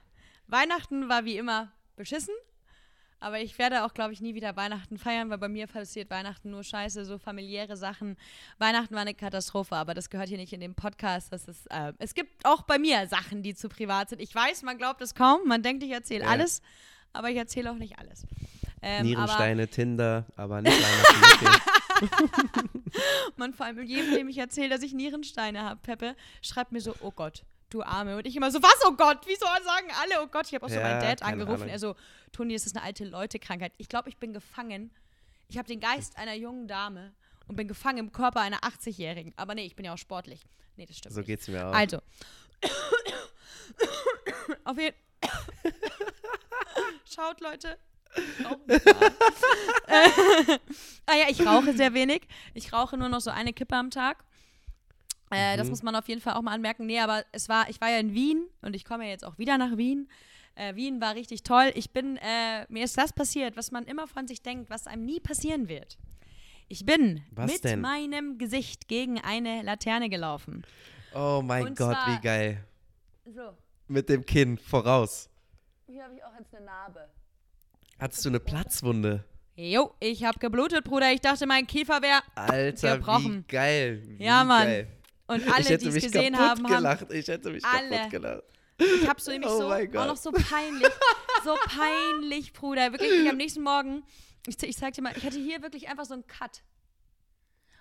Weihnachten war wie immer beschissen. Aber ich werde auch, glaube ich, nie wieder Weihnachten feiern, weil bei mir passiert Weihnachten nur Scheiße, so familiäre Sachen. Weihnachten war eine Katastrophe, aber das gehört hier nicht in den Podcast. Das ist, äh, es gibt auch bei mir Sachen, die zu privat sind. Ich weiß, man glaubt es kaum. Man denkt, ich erzähle Ja. alles, aber ich erzähle auch nicht alles. Ähm, aber Nierensteine, Tinder, aber nicht Weihnachten. Man vor allem jedem, dem ich erzähle, dass ich Nierensteine habe, Peppe, schreibt mir so, oh Gott, du Arme. Und ich immer so, was, oh Gott, wieso sagen alle, oh Gott. Ich habe auch so Ja, meinen Dad angerufen. Ahnung. Er so, Toni, das ist eine alte Leute-Krankheit. Ich glaube, ich bin gefangen. Ich habe den Geist einer jungen Dame und bin gefangen im Körper einer 80-Jährigen. Aber nee, ich bin ja auch sportlich. Nee, das stimmt so nicht. geht's mir auch. Also. Auf jeden Schaut, Leute. Äh, ah ja, ich rauche sehr wenig. Ich rauche nur noch so eine Kippe am Tag. Äh, Das Mhm. muss man auf jeden Fall auch mal anmerken. Nee, aber es war, ich war ja in Wien und ich komme ja jetzt auch wieder nach Wien. Äh, Wien war richtig toll. Ich bin, äh, mir ist das passiert, was man immer von sich denkt, was einem nie passieren wird. Ich bin Was mit denn? meinem Gesicht gegen eine Laterne gelaufen. Oh mein Und Gott, zwar- wie geil. So, Mit dem Kinn voraus. hier habe ich auch jetzt eine Narbe. Hattest du eine Platzwunde? Jo, ich habe geblutet, Bruder. Ich dachte, mein Kiefer wäre. Alter, Gebrochen. wie geil. Wie Ja, Mann. Geil. Und alle, die es gesehen haben, haben. gelacht. Ich hätte mich Alle. kaputt gelacht. Ich habe so nämlich Oh so. Auch noch so peinlich. So peinlich, Bruder. Wirklich, ich am nächsten Morgen. Ich, ich zeig dir mal, ich hatte hier wirklich einfach so einen Cut.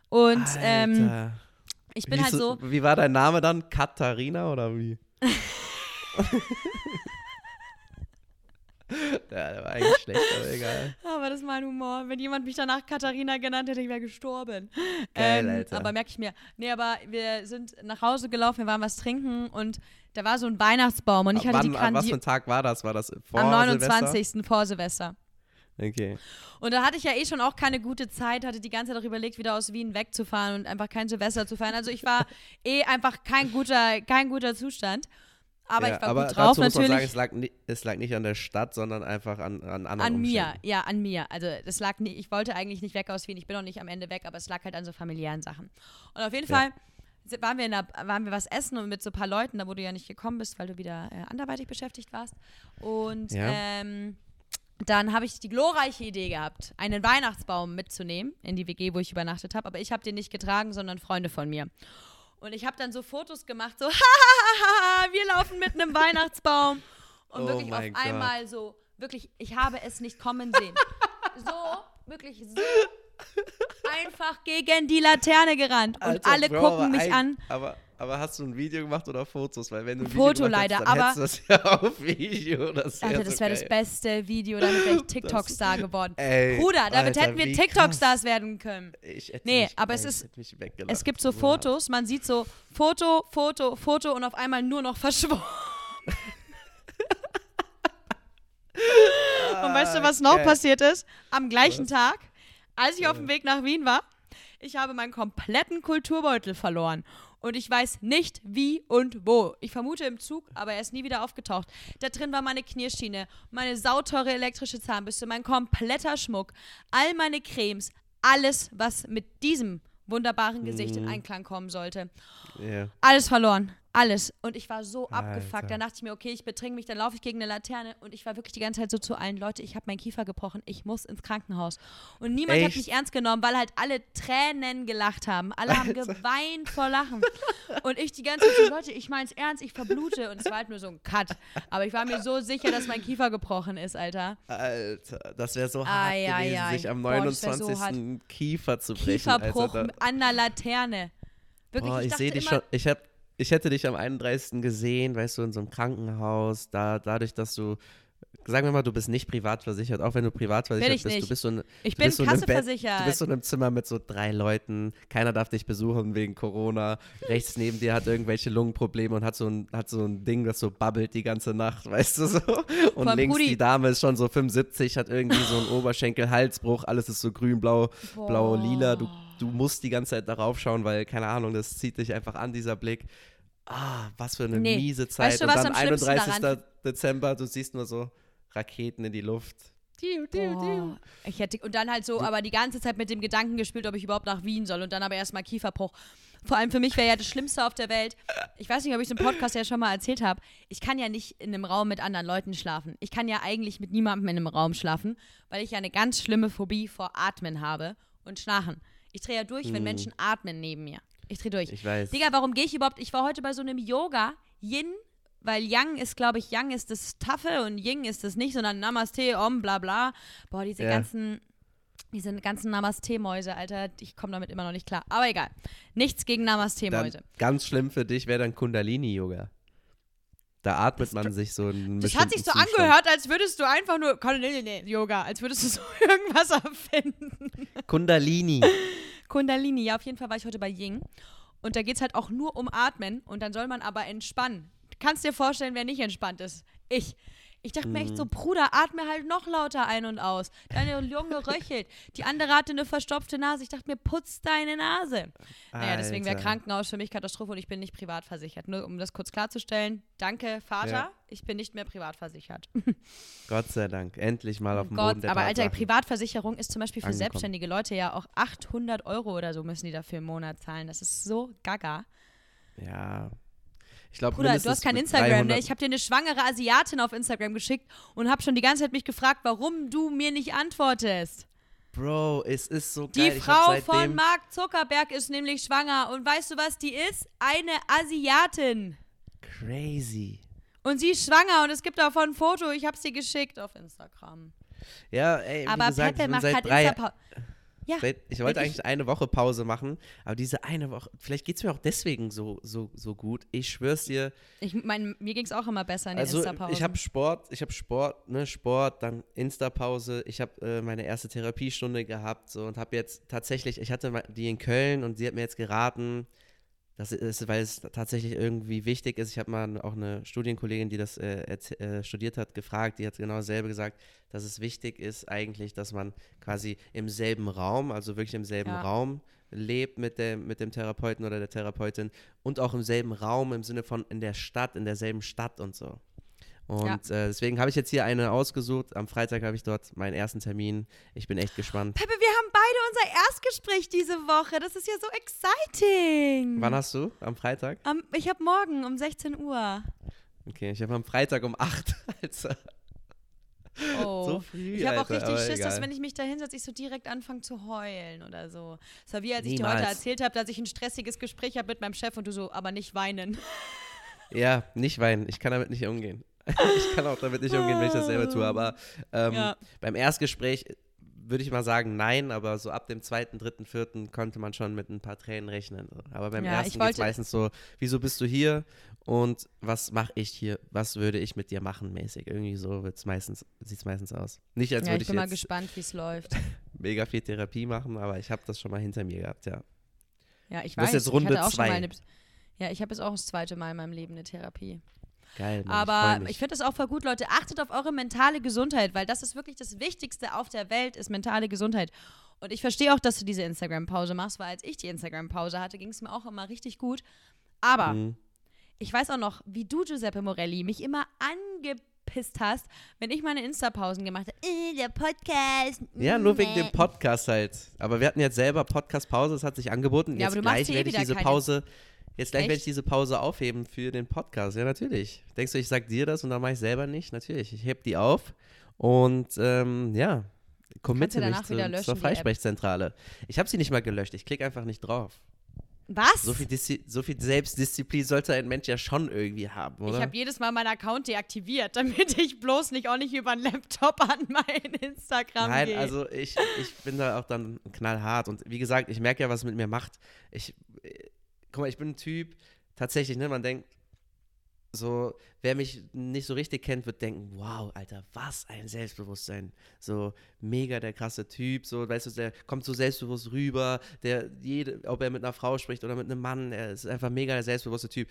Und ähm, ich bin wie halt so. Wie war dein Name dann? Katharina oder wie? ja, der war eigentlich schlecht, aber egal. Aber das ist mein Humor. Wenn jemand mich danach Katharina genannt hätte, ich wäre gestorben. Geil, ähm, Alter. Aber merke ich mir. Nee, aber wir sind nach Hause gelaufen, wir waren was trinken und da war so ein Weihnachtsbaum und ich hatte Wann, die an was für ein Tag war das? War das vor am Silvester? 29. vor Silvester. Okay. Und da hatte ich ja eh schon auch keine gute Zeit, hatte die ganze Zeit auch überlegt, wieder aus Wien wegzufahren und einfach kein Silvester zu feiern. Also ich war eh einfach kein guter, kein guter Zustand. Aber ja, ich war aber gut drauf dazu muss man sagen, natürlich. es lag, es lag nicht an der Stadt, sondern einfach an, an anderen An mir, ja, an mir. Also das lag nie, ich wollte eigentlich nicht weg aus Wien, ich bin auch nicht am Ende weg, aber es lag halt an so familiären Sachen. Und auf jeden Ja. Fall waren wir, in der, waren wir was essen und mit so ein paar Leuten, da wo du ja nicht gekommen bist, weil du wieder äh, anderweitig beschäftigt warst. Und Ja. ähm, dann habe ich die glorreiche Idee gehabt, einen Weihnachtsbaum mitzunehmen in die WG, wo ich übernachtet habe. Aber ich habe den nicht getragen, sondern Freunde von mir. Und ich habe dann so Fotos gemacht, so, wir laufen mit einem Weihnachtsbaum. Und Oh wirklich auf einmal so, wirklich, ich habe es nicht kommen sehen. So, wirklich so einfach gegen die Laterne gerannt. Und Alter, alle Bro, gucken mich ein- an. Aber, aber hast du ein Video gemacht oder Fotos? Weil wenn du ein Foto Video leider, dann aber- das ja auf Video. Das Alter, so das wäre das beste Video, damit wäre ich TikTok-Star geworden. Ey, Bruder, damit Alter, hätten wir TikTok-Stars werden können. Ich hätte Nee, mich, aber es ist-. Es gibt so. Fotos, man sieht so Foto, Foto, Foto und auf einmal nur noch verschwommen. und weißt du, was noch geil. passiert ist? Am gleichen Was? Tag, als ich auf dem Weg nach Wien war, ich habe meinen kompletten Kulturbeutel verloren. Und ich weiß nicht wie und wo. Ich vermute im Zug, aber er ist nie wieder aufgetaucht. Da drin war meine Knirschschiene, meine sauteure elektrische Zahnbürste, mein kompletter Schmuck, all meine Cremes, alles, was mit diesem wunderbaren Gesicht in Mhm. Einklang kommen sollte. Ja. Alles verloren. Alles. Und ich war so Alter. abgefuckt. Dann dachte ich mir, okay, ich betrinke mich, dann laufe ich gegen eine Laterne. Und ich war wirklich die ganze Zeit so zu allen, Leute, ich habe meinen Kiefer gebrochen, ich muss ins Krankenhaus. Und niemand hat Echt? mich ernst genommen, weil halt alle Tränen gelacht haben. Alle haben geweint vor Lachen. Und ich die ganze Zeit so, Leute, ich mein's ernst, ich verblute. Und es war halt nur so ein Cut. Aber ich war mir so sicher, dass mein Kiefer gebrochen ist, Alter. Alter, das wäre so hart Ai, ai, gewesen, ai. sich am Boah, das wär 29. so hart. Kiefer zu brechen. Kieferbruch Alter, an der Laterne. Wirklich, boah, ich, ich, sehe dich schon. Ich, hab, ich hätte dich am 31. gesehen, weißt du, in so einem Krankenhaus. Da, dadurch, dass du, sagen wir mal, du bist nicht privat versichert, auch wenn du privat versichert ich bist. nicht. Du bist so ein, ich bin so kasseversichert. Du bist so in einem Zimmer mit so drei Leuten. Keiner darf dich besuchen wegen Corona. Rechts neben dir hat irgendwelche Lungenprobleme und hat so ein, hat so ein Ding, das so babbelt die ganze Nacht, weißt du so. Und allem, links Brudi- die Dame ist schon so 75, hat irgendwie so einen Oberschenkel, Halsbruch, alles ist so grün, blau, blau, lila. Du, du musst die ganze Zeit darauf schauen, weil, keine Ahnung, das zieht dich einfach an, dieser Blick. Ah, was für eine Nee. miese Zeit. Weißt du, und was dann am schlimmsten 31. daran- Dezember, du siehst nur so Raketen in die Luft. Diu, diu, diu. Boah, ich hätte und dann halt so, aber die ganze Zeit mit dem Gedanken gespielt, ob ich überhaupt nach Wien soll und dann aber erstmal Kieferbruch. Vor allem für mich wäre ja das Schlimmste auf der Welt. Ich weiß nicht, ob ich es im Podcast ja schon mal erzählt habe. Ich kann ja nicht in einem Raum mit anderen Leuten schlafen. Ich kann ja eigentlich mit niemandem in einem Raum schlafen, weil ich ja eine ganz schlimme Phobie vor Atmen habe und Schnarchen. Ich drehe ja durch, wenn Menschen atmen neben mir. Ich drehe durch. Ich weiß. Digga, warum gehe ich überhaupt? Ich war heute bei so einem Yoga, Yin, weil Yang ist, glaube ich, Yang ist das Taffe und Ying ist das nicht, sondern Namaste, Om, bla bla. Boah, diese Ja. ganzen, diese ganzen Namaste-Mäuse, Alter, ich komme damit immer noch nicht klar. Aber egal. Nichts gegen Namaste-Mäuse. ganz schlimm für dich wäre dann Kundalini-Yoga. Da atmet man sich so einen Das hat sich so Zustand. angehört, als würdest du einfach nur Kundalini-Yoga, als würdest du so irgendwas erfinden. Kundalini. Kundalini, ja, auf jeden Fall war ich heute bei Ying. Und da geht es halt auch nur um Atmen und dann soll man aber entspannen. Kannst dir vorstellen, wer nicht entspannt ist. Ich. Ich dachte mir Mhm. echt so, Bruder, atme halt noch lauter ein und aus. Deine Lunge röchelt. Die andere hatte eine verstopfte Nase. Ich dachte mir, putz deine Nase. Naja, deswegen wäre Alter. Krankenhaus für mich Katastrophe und ich bin nicht privat versichert. Nur um das kurz klarzustellen. Danke, Vater. Ja. Ich bin nicht mehr privat versichert. Gott sei Dank. Endlich mal auf dem Oh Gott, Boden der aber Alter, Tatsachen. Privatversicherung ist zum Beispiel für Angekommen. selbstständige Leute ja auch 800 Euro oder so müssen die dafür im Monat zahlen. Das ist so gaga. Ja. Ich glaube, Bruder, du hast kein Instagram, ne? Ich habe dir eine schwangere Asiatin auf Instagram geschickt und habe schon die ganze Zeit mich gefragt, warum du mir nicht antwortest. Bro, es ist so Die geil. hab Frau von Mark Zuckerberg ist nämlich schwanger und weißt du, was die ist? Eine Asiatin. Crazy. Und sie ist schwanger und es gibt davon ein Foto, ich habe dir geschickt auf Instagram. Ja, ey, wie Aber gesagt, Pepe macht halt Insta Ja, ich wollte ich- eigentlich eine Woche Pause machen, aber diese eine Woche, vielleicht geht es mir auch deswegen so, so, so gut. Ich schwör's dir. ich mein, mir ging es auch immer besser in Also Insta-Pausen. ich habe Sport, ich habe Sport, ne, Sport, dann Insta-Pause. Ich habe äh, meine erste Therapiestunde gehabt so, und habe jetzt tatsächlich, ich hatte die in Köln und sie hat mir jetzt geraten, das ist, weil es tatsächlich irgendwie wichtig ist. Ich habe mal auch eine Studienkollegin, die das äh, äh, studiert hat, gefragt. Die hat genau dasselbe gesagt, dass es wichtig ist eigentlich, dass man quasi im selben Raum, also wirklich im selben Ja. Raum lebt mit dem, mit dem Therapeuten oder der Therapeutin und auch im selben Raum im Sinne von in der Stadt, in derselben Stadt und so. Und äh, deswegen habe ich jetzt hier eine ausgesucht. Am Freitag habe ich dort meinen ersten Termin. Ich bin echt gespannt. Peppe, wir haben beide unser Erstgespräch diese Woche. Das ist ja so exciting. Wann hast du? Am Freitag? Um, ich habe morgen um 16 Uhr. Okay, ich habe am Freitag um 8. Alter. Oh. So früh, ich habe auch richtig aber Schiss, dass egal. wenn ich mich da hinsetze, ich so direkt anfange zu heulen oder so. Es war wie, als ich dir Niemals. heute erzählt habe, dass ich ein stressiges Gespräch habe mit meinem Chef und du so, aber nicht weinen. Ja, nicht weinen. Ich kann damit nicht umgehen. ich kann auch damit nicht umgehen, wenn ich das selber tue. Aber ähm, Ja. beim Erstgespräch würde ich mal sagen, nein, aber so ab dem zweiten, dritten, vierten konnte man schon mit ein paar Tränen rechnen. Aber beim Ja, ersten ich geht es meistens so, wieso bist du hier und was mache ich hier, was würde ich mit dir machen mäßig. Irgendwie so wird's meistens, sieht es meistens aus. Nicht, als ja, würde ich ich, bin mal gespannt, wie es läuft. mega viel Therapie machen, aber ich habe das schon mal hinter mir gehabt, ja. Ja, ich weiß. ist jetzt ich Runde hatte auch schon zwei. mal eine, ja, ich habe jetzt auch das zweite Mal in meinem Leben eine Therapie. Geil, Mann, ich Aber mich. ich finde es auch voll gut, Leute. Achtet auf eure mentale Gesundheit, weil das ist wirklich das Wichtigste auf der Welt, ist mentale Gesundheit. Und ich verstehe auch, dass du diese Instagram-Pause machst, weil als ich die Instagram-Pause hatte, ging es mir auch immer richtig gut. Aber Mhm. ich weiß auch noch, wie du, Giuseppe Morelli, mich immer angepisst hast, wenn ich meine Insta-Pausen gemacht habe. Äh, der Podcast. Ja, nur wegen dem Podcast halt. Aber wir hatten jetzt selber Podcast-Pause, es hat sich angeboten. Ja, Jetzt aber du machst gleich eh werde ich wieder diese keine- Pause, jetzt gleich werde ich diese Pause aufheben für den Podcast. Ja, natürlich. Denkst du, ich sag dir das und dann mache ich selber nicht? Natürlich. Ich heb die auf und ähm, ja, committe danach mich zu, löschen, zur. Freisprechzentrale. Ich habe sie nicht mal gelöscht, ich klicke einfach nicht drauf. Was? So viel, so viel Selbstdisziplin sollte ein Mensch ja schon irgendwie haben, oder? Ich habe jedes Mal meinen Account deaktiviert, damit ich bloß nicht auch nicht über einen Laptop an mein Instagram Nein, gehe. also ich, ich bin da auch dann knallhart. Und wie gesagt, ich merke ja, was es mit mir macht. Ich, guck mal, ich bin ein Typ, tatsächlich, ne, man denkt, so, wer mich nicht so richtig kennt, wird denken, wow, Alter, was ein Selbstbewusstsein. So, mega der krasse Typ, so, weißt du, der kommt so selbstbewusst rüber, der jede, ob er mit einer Frau spricht oder mit einem Mann, er ist einfach mega der selbstbewusste Typ.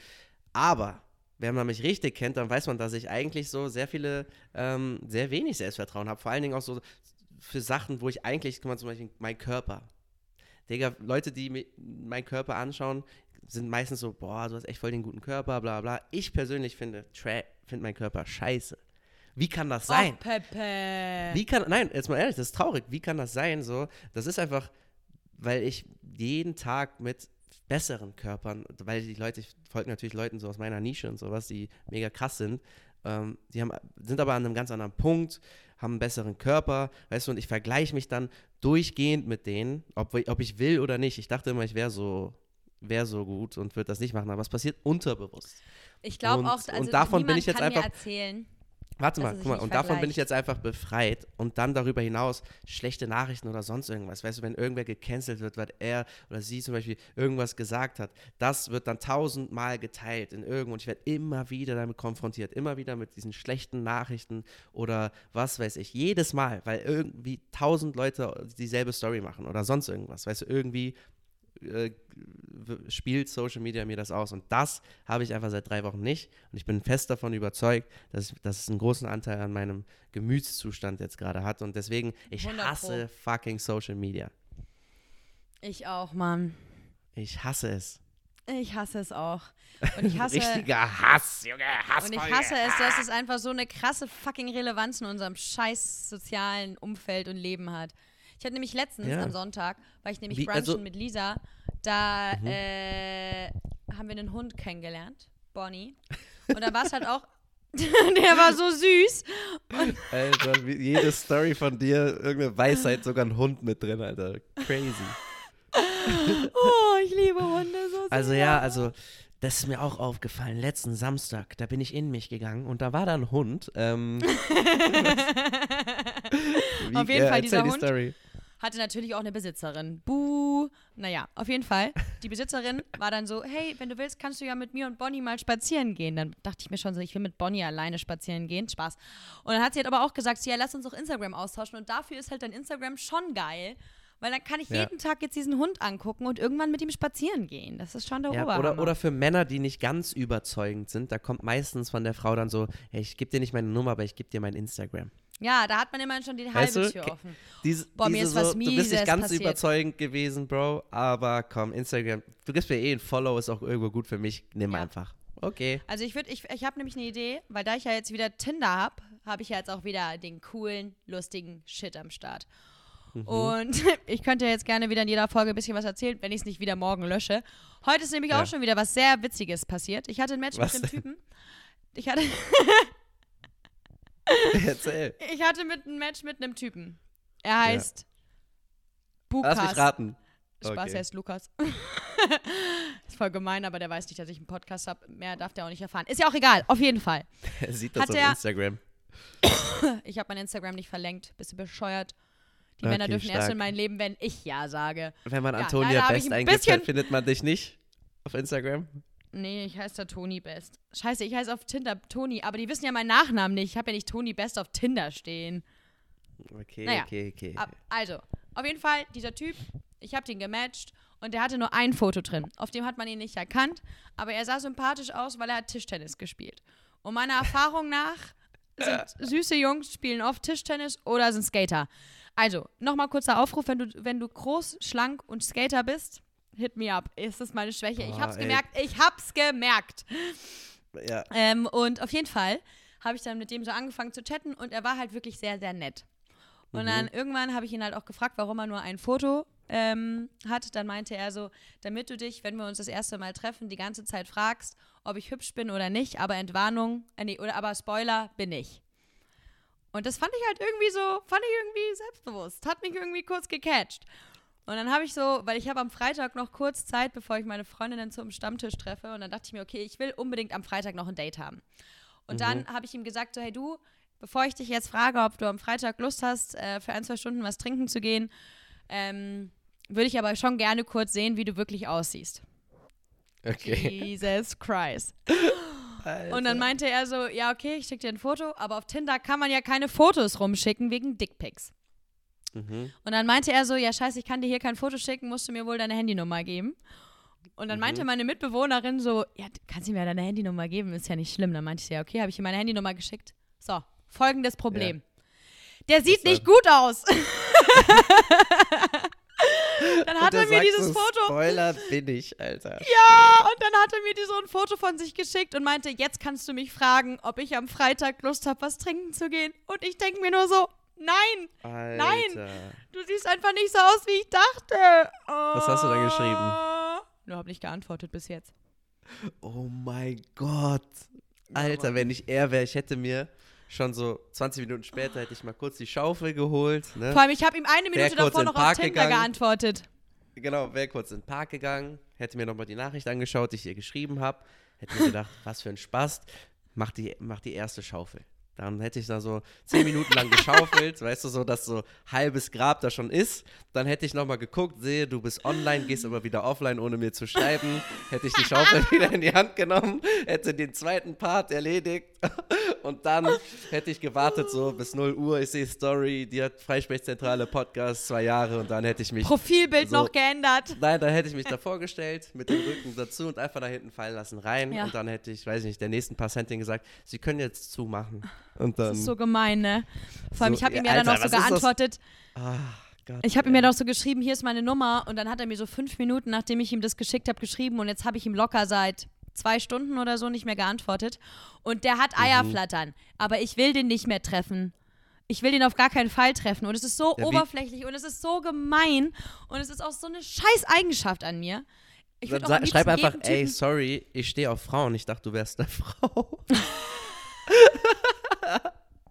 Aber wenn man mich richtig kennt, dann weiß man, dass ich eigentlich so sehr viele, ähm, sehr wenig Selbstvertrauen habe. Vor allen Dingen auch so für Sachen, wo ich eigentlich, guck mal zum Beispiel, mein Körper. Digga, Leute, die meinen Körper anschauen, sind meistens so, boah, du hast echt voll den guten Körper, bla bla. Ich persönlich finde, finde meinen Körper scheiße. Wie kann das sein? Och, Pepe. Wie kann, nein, jetzt mal ehrlich, das ist traurig. Wie kann das sein? So, das ist einfach, weil ich jeden Tag mit besseren Körpern, weil die Leute, ich folge natürlich Leuten so aus meiner Nische und sowas, die mega krass sind. Ähm, die haben, sind aber an einem ganz anderen Punkt, haben einen besseren Körper, weißt du, und ich vergleiche mich dann durchgehend mit denen, ob, ob ich will oder nicht. Ich dachte immer, ich wäre so, wäre so gut und würde das nicht machen, aber es passiert unterbewusst. Ich glaube auch, also und davon bin ich jetzt kann einfach- mir erzählen. Warte mal, guck mal, und davon bin ich jetzt einfach befreit und dann darüber hinaus schlechte Nachrichten oder sonst irgendwas. Weißt du, wenn irgendwer gecancelt wird, weil er oder sie zum Beispiel irgendwas gesagt hat, das wird dann tausendmal geteilt in irgendwo und ich werde immer wieder damit konfrontiert, immer wieder mit diesen schlechten Nachrichten oder was weiß ich, jedes Mal, weil irgendwie tausend Leute dieselbe Story machen oder sonst irgendwas. Weißt du, irgendwie äh, spielt Social Media mir das aus. Und das habe ich einfach seit drei Wochen nicht. Und ich bin fest davon überzeugt, dass, ich- dass es einen großen Anteil an meinem Gemütszustand jetzt gerade hat. Und deswegen, ich 100 Pro. hasse fucking Social Media. Ich auch, Mann. Ich hasse es. Ich hasse es auch. Und ich hasse, Richtiger Hass, Junge, Hass. und ich hasse es, dass es einfach so eine krasse fucking Relevanz in unserem scheiß sozialen Umfeld und Leben hat. Ich hatte nämlich letztens Ja. am Sonntag, war ich nämlich Wie- brunchen also- mit Lisa, da Mhm. äh, haben wir einen Hund kennengelernt, Bonnie. Und da war es halt auch, der war so süß. Alter, wie jede Story von dir, irgendeine Weisheit, sogar ein Hund mit drin, Alter. Crazy. Oh, ich liebe Hunde so sehr. Also ja, also das ist mir auch aufgefallen. Letzten Samstag, da bin ich in mich gegangen und da war da ein Hund. Ähm, Auf jeden Fall, erzähl dieser die Hund Story. Hatte natürlich auch eine Besitzerin. Buh. Naja, auf jeden Fall. Die Besitzerin war dann so, hey, wenn du willst, kannst du ja mit mir und Bonnie mal spazieren gehen. Dann dachte ich mir schon so, ich will mit Bonnie alleine spazieren gehen. Spaß. Und dann hat sie halt aber auch gesagt, ja, lass uns doch Instagram austauschen. Und dafür ist halt dein Instagram schon geil. Weil dann kann ich Ja. jeden Tag jetzt diesen Hund angucken und irgendwann mit ihm spazieren gehen. Das ist schon der Ja, Oberhammer. oder, oder für Männer, die nicht ganz überzeugend sind, da kommt meistens von der Frau dann so, hey, ich gebe dir nicht meine Nummer, aber ich gebe dir mein Instagram. Ja, da hat man immerhin schon die Weißt halbe du, Tür offen. Diese, Boah, mir diese ist was so, du bist nicht ganz passiert. überzeugend gewesen, Bro, aber komm, Instagram, du gibst mir eh ein Follow, ist auch irgendwo gut für mich, nimm Ja. einfach. Okay. Also ich würde, ich, ich habe nämlich eine Idee, weil da ich ja jetzt wieder Tinder habe, habe ich ja jetzt auch wieder den coolen, lustigen Shit am Start. Mhm. Und ich könnte jetzt gerne wieder in jeder Folge ein bisschen was erzählen, wenn ich es nicht wieder morgen lösche. Heute ist nämlich Ja. auch schon wieder was sehr Witziges passiert. Ich hatte ein Match Was mit einem? Typen. Ich hatte, Erzähl. ich hatte mit ein Match mit einem Typen. Er heißt Lass mich Bukas. raten. Spaß, Okay. er ist Lukas. ist voll gemein, aber der weiß nicht, dass ich einen Podcast habe. Mehr darf der auch nicht erfahren. Ist ja auch egal, auf jeden Fall. Er sieht das Hat auf er- Instagram. Ich habe mein Instagram nicht verlänggt. Bist du bescheuert? Die Okay, Männer dürfen erst stark. in mein Leben, wenn ich Ja sage. Wenn man Ja, Antonia Best ein eingibt, bisschen- findet man dich nicht auf Instagram. Nee, ich heiße da Toni Best. Scheiße, ich heiße auf Tinder Toni, aber die wissen ja meinen Nachnamen nicht. Ich habe ja nicht Toni Best auf Tinder stehen. Okay, Naja, okay, okay. Ab, also, auf jeden Fall, dieser Typ, ich habe den gematcht und der hatte nur ein Foto drin. Auf dem hat man ihn nicht erkannt, aber er sah sympathisch aus, weil er hat Tischtennis gespielt. Und meiner Erfahrung nach sind süße Jungs spielen oft Tischtennis oder sind Skater. Also, nochmal kurzer Aufruf, wenn du, wenn du groß, schlank und Skater bist, hit me up. Ist das meine Schwäche? ich Boah, hab's ey. gemerkt, ich hab's gemerkt. Ja. Ähm, und auf jeden Fall habe ich dann mit dem so angefangen zu chatten und er war halt wirklich sehr, sehr nett. Und Mhm. dann irgendwann habe ich ihn halt auch gefragt, warum er nur ein Foto ähm, hat. Dann meinte er so, damit du dich, wenn wir uns das erste Mal treffen, die ganze Zeit fragst, ob ich hübsch bin oder nicht, aber Entwarnung, äh, nee, oder aber Spoiler, bin ich. Und das fand ich halt irgendwie so, fand ich irgendwie selbstbewusst, hat mich irgendwie kurz gecatcht. Und dann habe ich so, weil ich habe am Freitag noch kurz Zeit, bevor ich meine Freundinnen zum Stammtisch treffe. Und dann dachte ich mir, okay, ich will unbedingt am Freitag noch ein Date haben. Und dann habe ich ihm gesagt, so, hey du, bevor ich dich jetzt frage, ob du am Freitag Lust hast, äh, für ein, zwei Stunden was trinken zu gehen, ähm, würde ich aber schon gerne kurz sehen, wie du wirklich aussiehst. Okay. Jesus Christ. Alter. Und dann meinte er so, ja, okay, ich schicke dir ein Foto, aber auf Tinder kann man ja keine Fotos rumschicken wegen Dickpics. Mhm. Und dann meinte er so, ja, scheiße, ich kann dir hier kein Foto schicken, musst du mir wohl deine Handynummer geben. Und dann meinte meine Mitbewohnerin so, ja, kannst du mir deine Handynummer geben, ist ja nicht schlimm. Dann meinte ich, ja, okay, habe ich ihm meine Handynummer geschickt. So, folgendes Problem. Der sieht nicht gut aus. dann hat er mir dieses so, Foto Spoiler bin ich, Alter. ja, und dann hat er mir so ein Foto von sich geschickt und meinte, jetzt kannst du mich fragen, ob ich am Freitag Lust habe, was trinken zu gehen. Und ich denke mir nur so, nein, Alter. du siehst einfach nicht so aus, wie ich dachte. Was hast du dann geschrieben? Nur habe nicht geantwortet bis jetzt. Oh mein Gott. Alter, wenn ich er wäre, ich hätte mir schon so 20 Minuten später hätte ich mal kurz die Schaufel geholt. Ne? Vor allem, ich habe ihm eine Minute davor noch auf Tinder gegangen. geantwortet. Genau, wäre kurz in den Park gegangen, hätte mir nochmal die Nachricht angeschaut, die ich ihr geschrieben habe, hätte mir gedacht, was für ein Spaß, mach die, mach die erste Schaufel. Dann hätte ich da so zehn Minuten lang geschaufelt, weißt du, so, dass so halbes Grab da schon ist. Dann hätte ich nochmal geguckt, sehe, du bist online, gehst aber wieder offline, ohne mir zu schreiben. Hätte ich die Schaufel wieder in die Hand genommen, hätte den zweiten Part erledigt und dann hätte ich gewartet, so bis 0 Uhr, ich sehe Story, die hat Freisprechzentrale Podcast, zwei Jahre und dann hätte ich mich Profilbild So. noch geändert. Nein, da hätte ich mich da vorgestellt, mit dem Rücken dazu und einfach da hinten fallen lassen, rein. Ja. Und dann hätte ich, weiß ich nicht, der nächsten Passantin gesagt, sie können jetzt zumachen. Und dann. Das ist so gemein, ne? Vor allem, So, ich habe ihm ja, dann noch so geantwortet, ah, Gott, Ich habe ihm ja doch so geschrieben, hier ist meine Nummer. Und dann hat er mir so fünf Minuten, nachdem ich ihm das geschickt habe, geschrieben. Und jetzt habe ich ihm locker seit zwei Stunden oder so nicht mehr geantwortet. Und der hat Mhm. Eierflattern. Aber ich will den nicht mehr treffen. Ich will den auf gar keinen Fall treffen. Und es ist so Ja, oberflächlich und es ist so gemein. Und es ist auch so eine scheiß Eigenschaft an mir. Ich Dann auch sag, schreib einfach, ey, sorry, ich stehe auf Frauen. Ich dachte, du wärst eine Frau.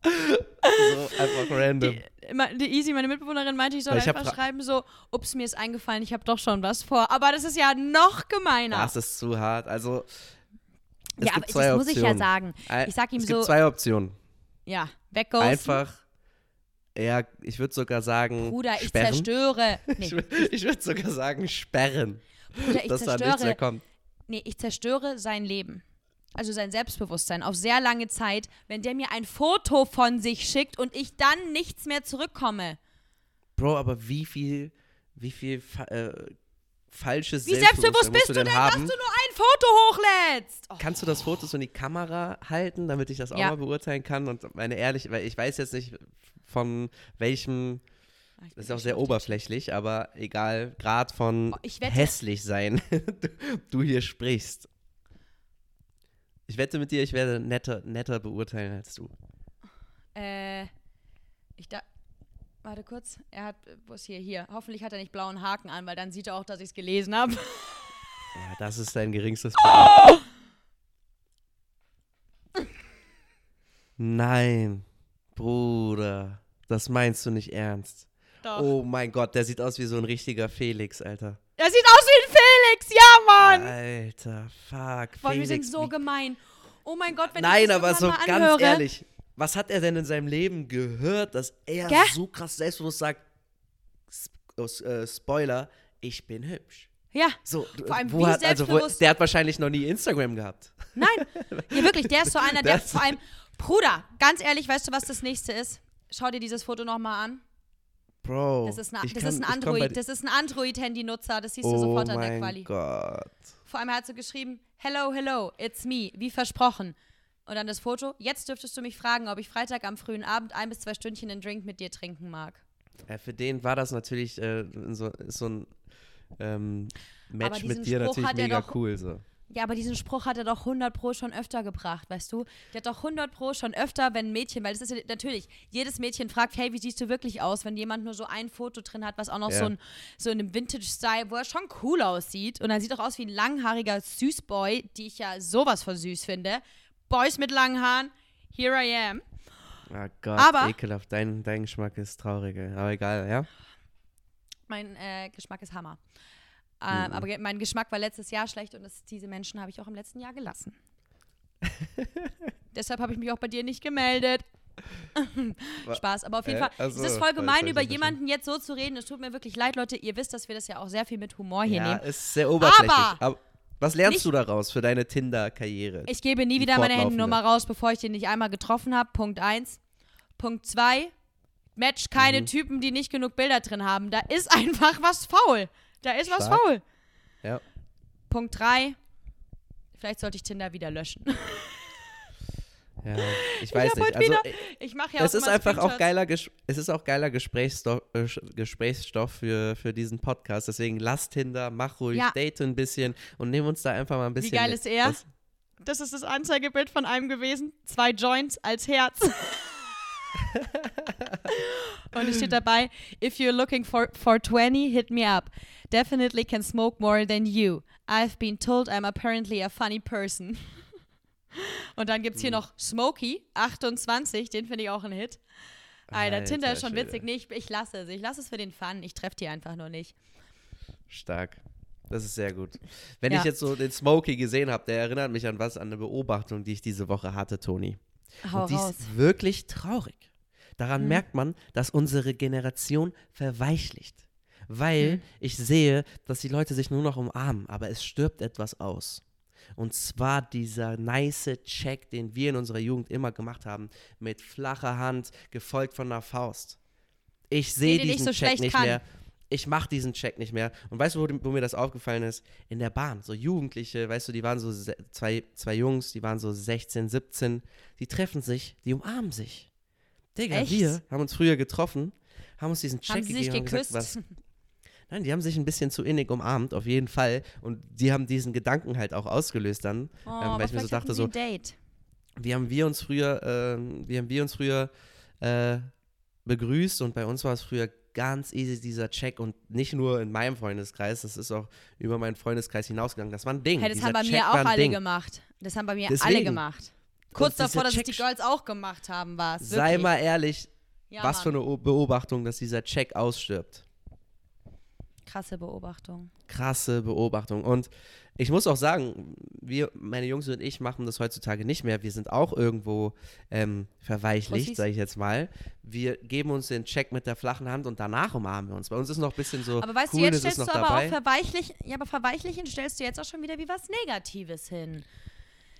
so einfach random. Immer- Die Easy, meine Mitbewohnerin, meinte, ich soll ich einfach schreiben so, ups, mir ist eingefallen, ich habe doch schon was vor. Aber das ist ja noch gemeiner. Das ist zu hart. Also, es ja, aber gibt zwei das Optionen. muss ich ja sagen. Ich sag ihm es so, gibt zwei Optionen. ja, wegghosten. Einfach, ja, ich würde sogar sagen, Bruder, ich sperren. zerstöre. Nee, Ich, ich würde sogar sagen, sperren. Bruder, ich dass da nichts mehr zerstöre. kommt. Nee, ich zerstöre sein Leben. Also sein Selbstbewusstsein auf sehr lange Zeit, wenn der mir ein Foto von sich schickt und ich dann nichts mehr zurückkomme. Bro, aber wie viel, wie viel fa äh, falsches Wie selbstbewusst Selbstbewusstsein bist du denn, denn dass du nur ein Foto hochlädst? Oh, Kannst du das Foto so in die Kamera halten, damit ich das auch Ja. mal beurteilen kann? Und meine ehrlich, weil ich weiß jetzt nicht von welchem, ich das ist auch sehr oberflächlich, aber egal, Grad von Oh, hässlich sein, du, du hier sprichst. Ich wette mit dir, ich werde netter, netter beurteilen als du. Äh, ich da. Warte kurz. Er hat, wo ist hier? Hier. Hoffentlich hat er nicht blauen Haken an, weil dann sieht er auch, dass ich es gelesen habe. Ja, das ist dein geringstes Problem. Nein, Bruder, das meinst du nicht ernst. Doch. Oh mein Gott, der sieht aus wie so ein richtiger Felix, Alter. Er sieht aus wie ein Felix, ja, Mann! Alter, fuck. Boah, wir sind so gemein. Oh mein Gott, wenn Nein, ich das aber so irgendwann mal ganz anhöre. ehrlich, was hat er denn in seinem Leben gehört, dass er Gell? so krass selbstbewusst sagt, oh, äh, Spoiler, ich bin hübsch. Ja, So, Vor allem wo wie hat, also wo, der hat wahrscheinlich noch nie Instagram gehabt. nein. Ja, wirklich, der ist so einer, der vor allem. Bruder, ganz ehrlich, weißt du, was das nächste ist? Schau dir dieses Foto nochmal an. Bro, Das ist, eine, das kann- ist ein Android. Das ist ein Android-Handy-Nutzer. Das siehst du oh sofort an der mein Quali. Gott. Vor allem hat so geschrieben, hello, hello, it's me, wie versprochen. Und dann das Foto, jetzt dürftest du mich fragen, ob ich Freitag am frühen Abend ein bis zwei Stündchen einen Drink mit dir trinken mag. Ja, für den war das natürlich äh, so, so ein ähm, Match mit dir Spruch natürlich mega doch- cool. So. Ja, aber diesen Spruch hat er doch 100 Pro schon öfter gebracht, weißt du? Der hat doch 100 Pro schon öfter, wenn ein Mädchen, weil das ist ja natürlich, jedes Mädchen fragt, hey, wie siehst du wirklich aus, wenn jemand nur so ein Foto drin hat, was auch noch Ja. so, ein, so in einem Vintage-Style, wo er schon cool aussieht. Und dann sieht auch aus wie ein langhaariger Süßboy, die ich ja sowas von süß finde. Boys mit langen Haaren, here I am. Ah Gott, Aber- ekelhaft. Dein, dein Geschmack ist traurig, aber egal, ja? Mein äh, Geschmack ist Hammer. Ähm, Mhm. Aber mein Geschmack war letztes Jahr schlecht und das, diese Menschen habe ich auch im letzten Jahr gelassen. Deshalb habe ich mich auch bei dir nicht gemeldet. Spaß, aber auf jeden Äh, Fall. also, es ist voll gemein, über jemanden jetzt so zu reden. Es tut mir wirklich leid, Leute. Ihr wisst, dass wir das ja auch sehr viel mit Humor hier Ja, nehmen. ist sehr oberflächlich. Aber- Aber, was lernst Nicht- du daraus für deine Tinder-Karriere? Ich gebe nie wieder meine. Handynummer raus, bevor ich den nicht einmal getroffen habe. Punkt 1. Punkt 2. Match keine Mhm. Typen, die nicht genug Bilder drin haben. Da ist einfach was faul. Da ist was Stark. faul. Ja. Punkt 3. Vielleicht sollte ich Tinder wieder löschen. Ja, ich weiß hab nicht. Also, wieder- äh, Ich mache ja es auch ist einfach auch geiler, es ist auch geiler Gesprächsstoff, äh, Gesprächsstoff für, für diesen Podcast. Deswegen lass Tinder, mach ruhig, Ja. date ein bisschen und nimm uns da einfach mal ein bisschen. Wie geil mit. ist er? Was- Das ist das Anzeigebild von einem gewesen. Zwei Joints als Herz. Und es steht dabei, if you're looking for, for 20, hit me up. Definitely can smoke more than you. I've been told I'm apparently a funny person. Und dann gibt es hier Hm. noch Smokey, 28, den finde ich auch ein Hit. Alter, Tinder ist schon Schwede. witzig. Nee, ich, ich lasse es. Ich lasse es für den Fun. Ich treffe die einfach nur nicht. Stark. Das ist sehr gut. Wenn Ja. ich jetzt so den Smokey gesehen habe, der erinnert mich an was, an eine Beobachtung, die ich diese Woche hatte, Toni. Hau Und die raus. ist wirklich traurig. Daran Mhm. merkt man, dass unsere Generation verweichlicht. Weil Mhm. ich sehe, dass die Leute sich nur noch umarmen, aber es stirbt etwas aus. Und zwar dieser nice Check, den wir in unserer Jugend immer gemacht haben, mit flacher Hand, gefolgt von einer Faust. Ich sehe diesen so Check schlecht nicht kann. mehr. Ich mache diesen Check nicht mehr. Und weißt du, wo, wo mir das aufgefallen ist? In der Bahn. So Jugendliche, weißt du, die waren so zwei, zwei Jungs, die waren so 16, 17. Die treffen sich, die umarmen sich. Digga, Echt? wir haben uns früher getroffen, haben uns diesen Check Haben sie sich gegeben. und geküsst? Gesagt, was, Nein, die haben sich ein bisschen zu innig umarmt, auf jeden Fall. Und die haben diesen Gedanken halt auch ausgelöst dann. Oh, weil aber ich mir so dachte, so, wie haben wir uns früher, ähm, wie haben wir uns früher äh, begrüßt und bei uns war es früher ganz easy, dieser Check und nicht nur in meinem Freundeskreis, das ist auch über meinen Freundeskreis hinausgegangen. Das war ein Ding. Hey, das Dieser haben bei Check mir auch alle Ding. gemacht. Das haben bei mir alle Deswegen. gemacht. Kurz davor, dass es die Girls auch gemacht haben, war es. Sei mal ehrlich, ja, was für Mann. eine O- Beobachtung, dass dieser Check ausstirbt. krasse Beobachtung. krasse Beobachtung. Und ich muss auch sagen, wir, meine Jungs und ich machen das heutzutage nicht mehr. Wir sind auch irgendwo ähm, verweichlicht, sage ich jetzt mal. Wir geben uns den Check mit der flachen Hand und danach umarmen wir uns. Bei uns ist noch ein bisschen so Aber weißt du, Coolness jetzt stellst du aber dabei. auch verweichlich, ja, aber verweichlichen stellst du jetzt auch schon wieder wie was Negatives hin.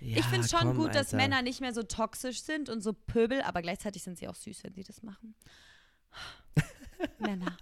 ja, ich finde schon komm, gut, dass Alter. Männer nicht mehr so toxisch sind und so pöbel, aber gleichzeitig sind sie auch süß, wenn sie das machen. Männer.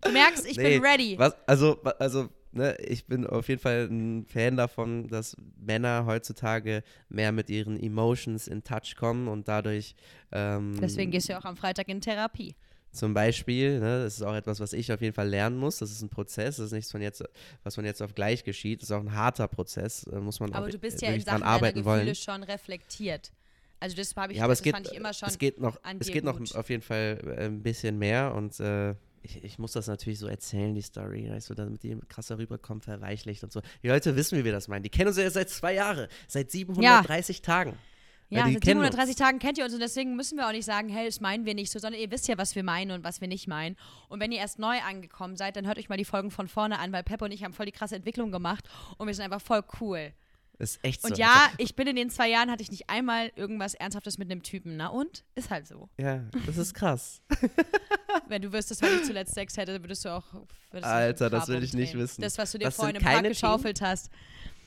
Du merkst, ich Nee, bin ready. Was, also, also ne, ich bin auf jeden Fall ein Fan davon, dass Männer heutzutage mehr mit ihren Emotions in Touch kommen und dadurch ähm, Deswegen gehst du ja auch am Freitag in Therapie. Zum Beispiel, ne, das ist auch etwas, was ich auf jeden Fall lernen muss. Das ist ein Prozess, das ist nichts von jetzt, was von jetzt auf gleich geschieht. Das ist auch ein harter Prozess, muss man Aber auch du bist ja in Sachen deiner Gefühle wollen. schon reflektiert. Also das habe ich, Ja, aber das es geht, fand ich immer schon es geht noch, es geht noch auf jeden Fall äh, ein bisschen mehr und äh, ich, ich muss das natürlich so erzählen, die Story, weißt du, damit die krasser rüberkommt, verweichlicht und so. Die Leute wissen, wie wir das meinen. Die kennen uns ja seit zwei Jahren, seit 730 Tagen. Ja, die seit kennen 730 Tagen kennt ihr uns und deswegen müssen wir auch nicht sagen, hey, das meinen wir nicht so, sondern ihr wisst ja, was wir meinen und was wir nicht meinen. Und wenn ihr erst neu angekommen seid, dann hört euch mal die Folgen von vorne an, weil Peppo und ich haben voll die krasse Entwicklung gemacht und wir sind einfach voll cool. Das ist echt so. Und ja, ich bin in den zwei Jahren, hatte ich nicht einmal irgendwas Ernsthaftes mit einem Typen. Na und? Ist halt so. Ja, das ist krass. Wenn du wüsstest, wenn ich zuletzt Sex hätte, würdest du auch. Würdest Alter, das will ich nicht wissen. Das, was du dir Das vorhin im Park geschaufelt hast.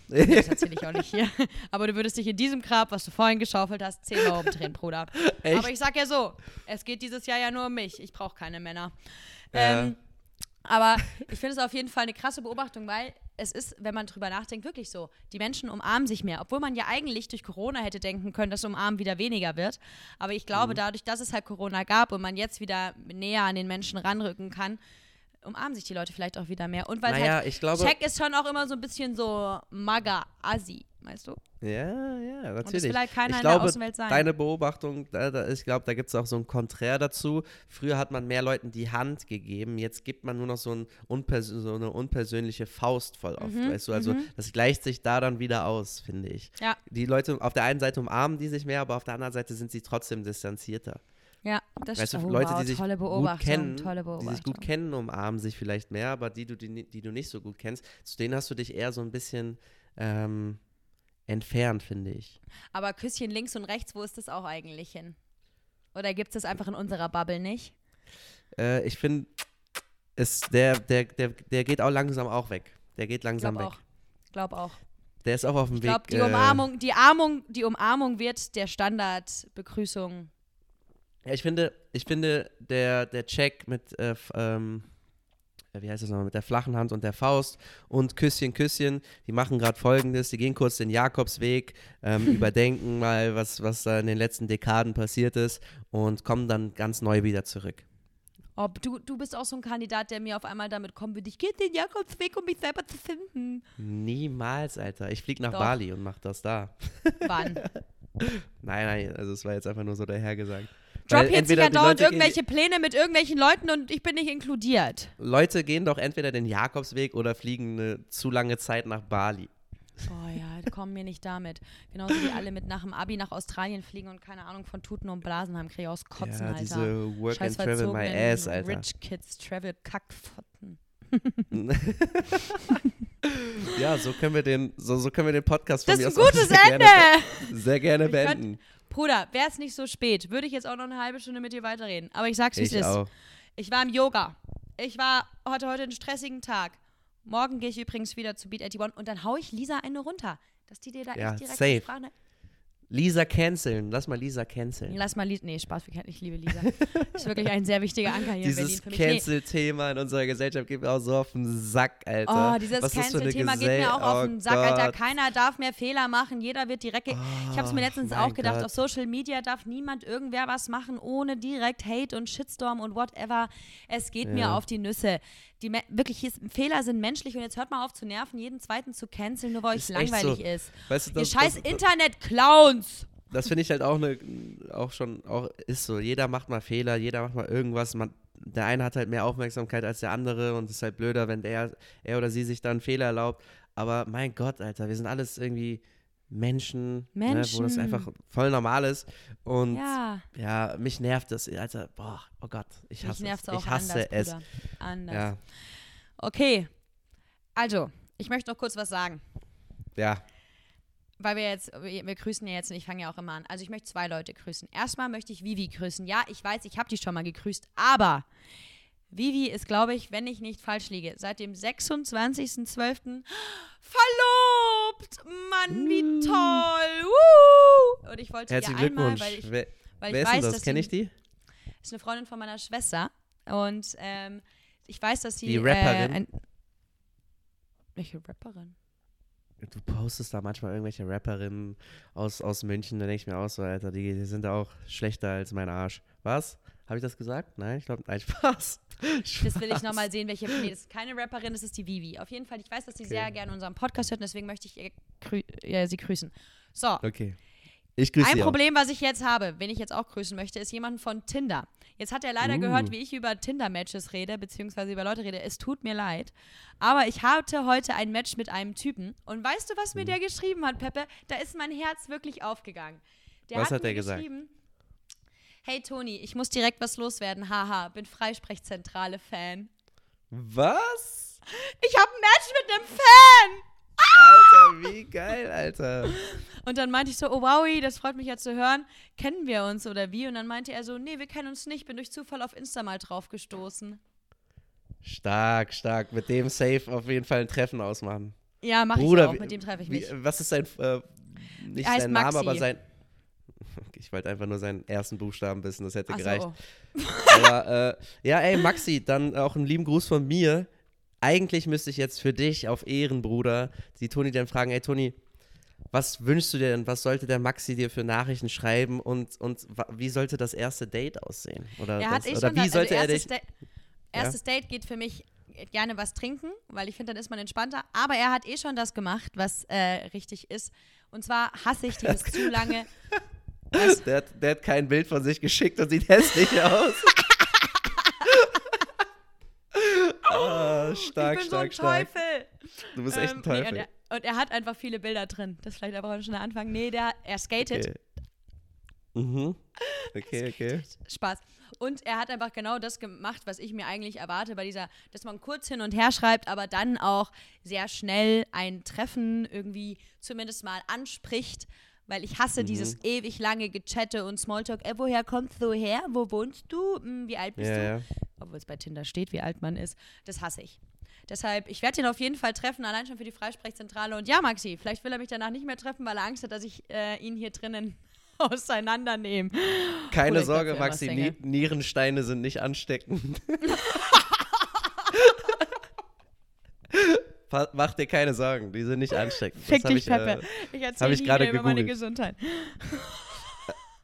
Nee, das erzähle ich auch nicht hier. Aber du würdest dich in diesem Grab, was du vorhin geschaufelt hast, zehnmal umdrehen, Bruder. Echt? Aber ich sag ja so, es geht dieses Jahr ja nur um mich. Ich brauche keine Männer. Ja. Ähm, aber ich finde es auf jeden Fall eine krasse Beobachtung, weil es ist, wenn man drüber nachdenkt, wirklich so. Die Menschen umarmen sich mehr, obwohl man ja eigentlich durch Corona hätte denken können, dass Umarmen wieder weniger wird. Aber ich glaube, Mhm. dadurch, dass es halt Corona gab und man jetzt wieder näher an den Menschen ranrücken kann, umarmen sich die Leute vielleicht auch wieder mehr. Und weil naja, halt ich glaube. Check ist schon auch immer so ein bisschen so Maga-Assi, weißt du? Ja, ja, Und das natürlich. will halt keiner ich in glaube, der Außenwelt sein. deine Beobachtung, da, da, ich glaube, da gibt es auch so ein Konträr dazu. Früher hat man mehr Leuten die Hand gegeben, jetzt gibt man nur noch so, ein unpers so eine unpersönliche Faust voll oft, Mhm, weißt du? Also das gleicht sich da dann wieder aus, finde ich. Ja. Die Leute, auf der einen Seite umarmen die sich mehr, aber auf der anderen Seite sind sie trotzdem distanzierter. ja, das Weißt du, oh, Leute, wow, die sich gut kennen, die sich gut kennen, umarmen sich vielleicht mehr, aber die, du, die, die du nicht so gut kennst, zu denen hast du dich eher so ein bisschen ähm, entfernt, finde ich. Aber Küsschen links und rechts, wo ist das auch eigentlich hin? Oder gibt es das einfach in unserer Bubble nicht? Äh, ich finde, der, der, der, der geht auch langsam auch weg. Der geht langsam Glaub weg. auch. Glaub auch. Der ist auch auf dem Ich Weg. glaube, die äh, Umarmung, die Armung, die Umarmung wird der Standardbegrüßung. Ja, ich finde, ich finde, der, der Check mit, äh, ähm, äh, wie heißt das nochmal, mit der flachen Hand und der Faust und Küsschen, Küsschen, die machen gerade folgendes, die gehen kurz den Jakobsweg, ähm, überdenken mal, was, was da in den letzten Dekaden passiert ist und kommen dann ganz neu wieder zurück. Ob du, du bist auch so ein Kandidat, der mir auf einmal damit kommen würde, ich gehe den Jakobsweg, um mich selber zu finden. Niemals, Alter. Ich fliege nach Doch. Bali und mach das da. Wann? Nein, nein, also es war jetzt einfach nur so dahergesagt. Drop jetzt die dauernd irgendwelche Pläne mit irgendwelchen Leuten und ich bin nicht inkludiert. Leute gehen doch entweder den Jakobsweg oder fliegen eine zu lange Zeit nach Bali. Oh ja, kommen mir nicht damit. Genauso wie alle mit nach dem Abi nach Australien fliegen und keine Ahnung von Tuten und Blasen haben, kriege ich aus Kotzen, ja, Alter. diese Work Scheiß and Travel my ass, Alter. Rich Kids Travel Kackfotten. ja, so können wir den, so, so können wir den Podcast Das von ist mir ein aus gutes sehr Ende! Gerne, sehr gerne Ich könnt- beenden. Bruder, wäre es nicht so spät, würde ich jetzt auch noch eine halbe Stunde mit dir weiterreden. Aber ich sag's, wie es ist. auch. Ich war im Yoga. Ich war hatte heute einen stressigen Tag. Morgen gehe ich übrigens wieder zu Beat 81 und dann hau ich Lisa eine runter. Dass die dir da Ja, echt direkt safe. die Sprache. Lisa canceln. Lass mal Lisa canceln. Lass mal Lisa. Nee, Spaß, ich liebe Lisa. ist wirklich ein sehr wichtiger Anker hier Dieses Cancel-Thema in unserer Gesellschaft geht mir auch so auf den Sack, Alter. Oh, dieses Cancel-Thema geht mir auch auf Oh den Sack, Alter. Gott. Keiner darf mehr Fehler machen, jeder wird direkt. ge- ich habe es mir Oh, letztens auch gedacht, Gott. auf Social Media darf niemand irgendwer was machen, ohne direkt Hate und Shitstorm und whatever. Es geht mir Ja. auf die Nüsse. Die wirklich, hier ist, Fehler sind menschlich und jetzt hört mal auf zu nerven, jeden zweiten zu canceln, nur weil euch langweilig so. ist. Weißt du, Ihr das, scheiß das, das, Internet-Clowns! das finde ich halt auch eine, auch schon, auch ist so. Jeder macht mal Fehler, jeder macht mal irgendwas. Man, der eine hat halt mehr Aufmerksamkeit als der andere und es ist halt blöder, wenn der, er oder sie sich dann Fehler erlaubt. Aber mein Gott, Alter, wir sind alles irgendwie Menschen, Ne, wo das Menschen. einfach voll normal ist. Und ja, Ja, mich nervt das, Alter. Boah, oh Gott, ich mich hasse nervt es. auch Ich hasse anders, es. Bruder. Anders. Ja, Okay, also, ich möchte noch kurz was sagen. ja. Weil wir jetzt, wir, wir grüßen ja jetzt und ich fange ja auch immer an. Also ich möchte zwei Leute grüßen. Erstmal möchte ich Vivi grüßen. Ja, ich weiß, ich habe die schon mal gegrüßt, aber Vivi ist, glaube ich, wenn ich nicht falsch liege, seit dem 26.12. verlobt. Mann, wie Uh. toll. Uh. Und ich wollte Herzlichen ihr einmal, weil ich, weil wer ich weiß, das? dass Kenne ich die? ist eine Freundin von meiner Schwester und ähm, ich weiß, dass sie Die Rapperin? Äh, ein, welche Rapperin? Du postest da manchmal irgendwelche Rapperinnen aus, aus München, da denke ich mir auch so, Alter, die, die sind auch schlechter als mein Arsch. Was? Habe ich das gesagt? Nein, ich glaube, nein, Spaß. Das will ich nochmal sehen, welche. Nee, das ist keine Rapperin, das ist die Vivi. Auf jeden Fall, ich weiß, dass sie Okay. sehr gerne unseren Podcast hört, und deswegen möchte ich ihr grü äh, sie grüßen. So, Okay. Ich grüße Ein Problem, was ich jetzt habe, wen ich jetzt auch grüßen möchte, ist jemanden von Tinder. Jetzt hat er leider Uh. gehört, wie ich über Tinder-Matches rede, beziehungsweise über Leute rede. Es tut mir leid. Aber ich hatte heute ein Match mit einem Typen. Und weißt du, was mir Hm. der geschrieben hat, Peppe? Da ist mein Herz wirklich aufgegangen. Der Was hat, hat der mir gesagt? Hey Toni, ich muss direkt was loswerden. Haha, bin Freisprechzentrale-Fan. Was? Ich habe ein Match mit einem Fan! Alter, wie geil, Alter. Und dann meinte ich so, oh wow, das freut mich ja zu hören. Kennen wir uns oder wie? Und dann meinte er so, nee, wir kennen uns nicht. Bin durch Zufall auf Insta mal drauf gestoßen. Stark, stark. Mit dem Safe auf jeden Fall ein Treffen ausmachen. Ja, mach Bruder, ich auch. wie- Mit dem treffe ich Wie, mich. was ist sein, äh, nicht Er heißt sein Name, Maxi. aber sein. Ich wollte einfach nur seinen ersten Buchstaben wissen, das hätte Ach gereicht. so. Aber äh, ja, ey, Maxi, dann auch einen lieben Gruß von mir. Eigentlich müsste ich jetzt für dich auf Ehren, Bruder, die Toni dann fragen, ey Toni, was wünschst du dir denn? Was sollte der Maxi dir für Nachrichten schreiben und, und wie sollte das erste Date aussehen? Oder, Er das, hat eh oder schon wie also sollte er erstes, dich. Da erstes Date geht für mich gerne was trinken, weil ich finde, dann ist man entspannter. Aber er hat eh schon das gemacht, was äh, richtig ist. Und zwar hasse ich dieses zu lange. Was? Der hat, der hat kein Bild von sich geschickt und sieht hässlich aus. ah, stark, ich bin stark, so ein stark. Teufel. Du bist echt ein Ähm, Teufel. Nee, und, er, und er hat einfach viele Bilder drin. Das ist vielleicht aber auch schon der Anfang. Nee, der, er skatet. okay. Mhm. Okay, okay. Spaß. Und er hat einfach genau das gemacht, was ich mir eigentlich erwarte bei dieser, dass man kurz hin und her schreibt, aber dann auch sehr schnell ein Treffen irgendwie zumindest mal anspricht, weil ich hasse Mhm. dieses ewig lange Gechatte und Smalltalk. Äh, woher kommst du her? Wo wohnst du? Hm, wie alt bist Ja, du? ja. Obwohl es bei Tinder steht, wie alt man ist. Das hasse ich. Deshalb, ich werde ihn auf jeden Fall treffen, allein schon für die Freisprechzentrale. Und ja, Maxi, vielleicht will er mich danach nicht mehr treffen, weil er Angst hat, dass ich äh, ihn hier drinnen auseinandernehme. Keine Oder Sorge, Maxi. Nierensteine sind nicht ansteckend. Mach dir keine Sorgen, die sind nicht ansteckend. Das Fick hab dich, ich, äh, Peppe. ich erzähle ich gerade über meine. Gesundheit.